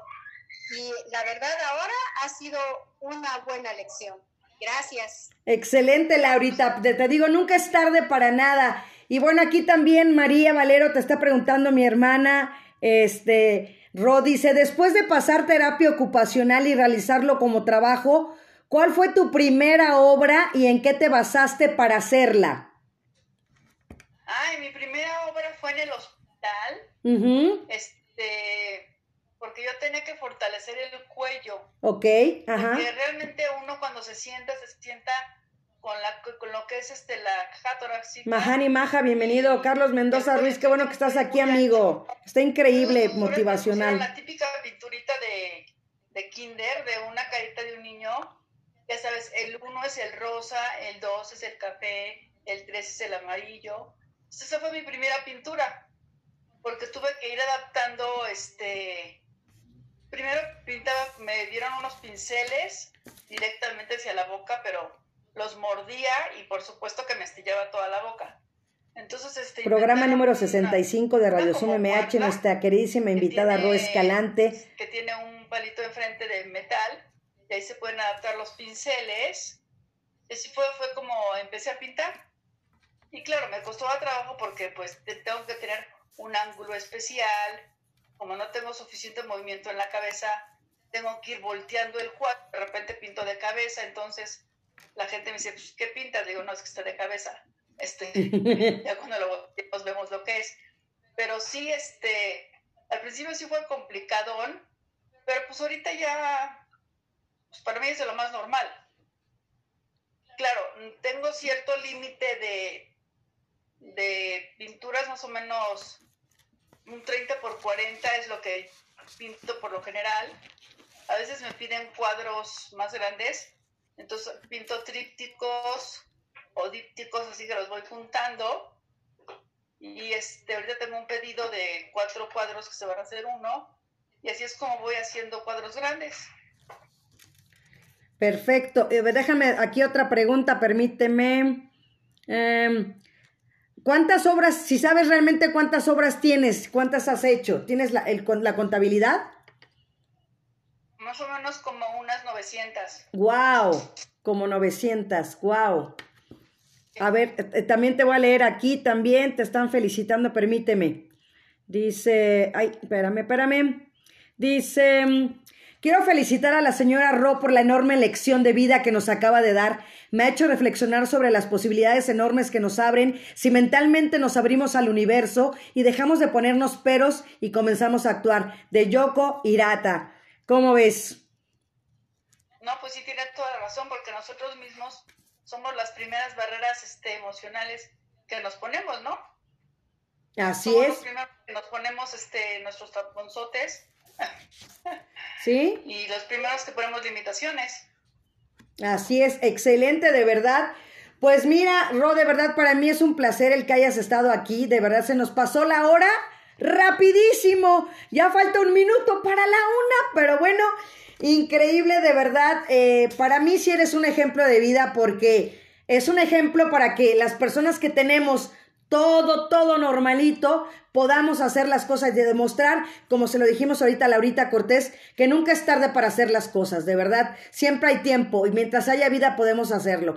Y la verdad ahora ha sido una buena lección. Gracias. Excelente, Laurita. Te, digo, nunca es tarde para nada. Y bueno, aquí también María Valero te está preguntando, mi hermana, este, Ro dice, después de pasar terapia ocupacional y realizarlo como trabajo, ¿cuál fue tu primera obra y en qué te basaste para hacerla? Ay, mi primera obra fue en el hospital. Este, porque yo tenía que fortalecer el cuello. Ok, ajá. Porque realmente uno cuando se sienta, se sienta con, la, con lo que es este, la caja torácica. Mahani Maja, bienvenido. Carlos Mendoza Ruiz, qué bueno que estás aquí, amigo. Está increíble, motivacional. La típica pinturita de, de kinder, de una carita de un niño. Ya sabes, el uno es el rosa, el dos es el café, el tres es el amarillo. esa fue mi primera pintura, porque tuve que ir adaptando este primero pintaba, me dieron unos pinceles directamente hacia la boca, pero los mordía y por supuesto que me estillaba toda la boca. Entonces, este programa número 65 de Radio Zoom MH, nuestra queridísima invitada Ro Escalante. Que tiene un palito enfrente de metal y ahí se pueden adaptar los pinceles. Y así fue, fue como empecé a pintar. Y claro, me costó trabajo porque pues tengo que tener un ángulo especial, como no tengo suficiente movimiento en la cabeza, tengo que ir volteando el cuadro, de repente pinto de cabeza, entonces la gente me dice, pues, ¿qué pintas? Digo, no, es que está de cabeza. Este, ya cuando lo nos vemos lo que es. Pero sí, este, al principio sí fue complicadón, pero pues ahorita ya, pues para mí es de lo más normal. Claro, tengo cierto límite de, de pinturas más o menos un 30 por 40 es lo que pinto por lo general. A veces me piden cuadros más grandes, entonces pinto trípticos o dípticos, así que los voy juntando. Y este, ahorita tengo un pedido de cuatro cuadros que se van a hacer uno, y así es como voy haciendo cuadros grandes. Perfecto. Déjame aquí otra pregunta, permíteme. Eh, ¿Cuántas obras, si sabes realmente cuántas obras tienes, cuántas has hecho? ¿Tienes la, el, la contabilidad? Más o menos como unas 900. ¡Wow! Como 900, wow. A ver, eh, eh, también te voy a leer aquí, también te están felicitando, permíteme. Dice, ay, espérame, espérame. Dice, quiero felicitar a la señora Ro por la enorme lección de vida que nos acaba de dar me ha hecho reflexionar sobre las posibilidades enormes que nos abren si mentalmente nos abrimos al universo y dejamos de ponernos peros y comenzamos a actuar. De Yoko Hirata. ¿Cómo ves? No, pues sí tiene toda la razón, porque nosotros mismos somos las primeras barreras este, emocionales que nos ponemos, ¿no? Así es. Los primeros que nos ponemos este, nuestros taponzotes. ¿Sí? Y los primeros que ponemos limitaciones. Así es, excelente, de verdad. Pues mira, Ro, de verdad para mí es un placer el que hayas estado aquí. De verdad se nos pasó la hora rapidísimo. Ya falta un minuto para la una, pero bueno, increíble, de verdad. Eh, para mí sí eres un ejemplo de vida porque es un ejemplo para que las personas que tenemos todo, todo normalito, podamos hacer las cosas y demostrar, como se lo dijimos ahorita a Laurita Cortés, que nunca es tarde para hacer las cosas, de verdad, siempre hay tiempo y mientras haya vida podemos hacerlo.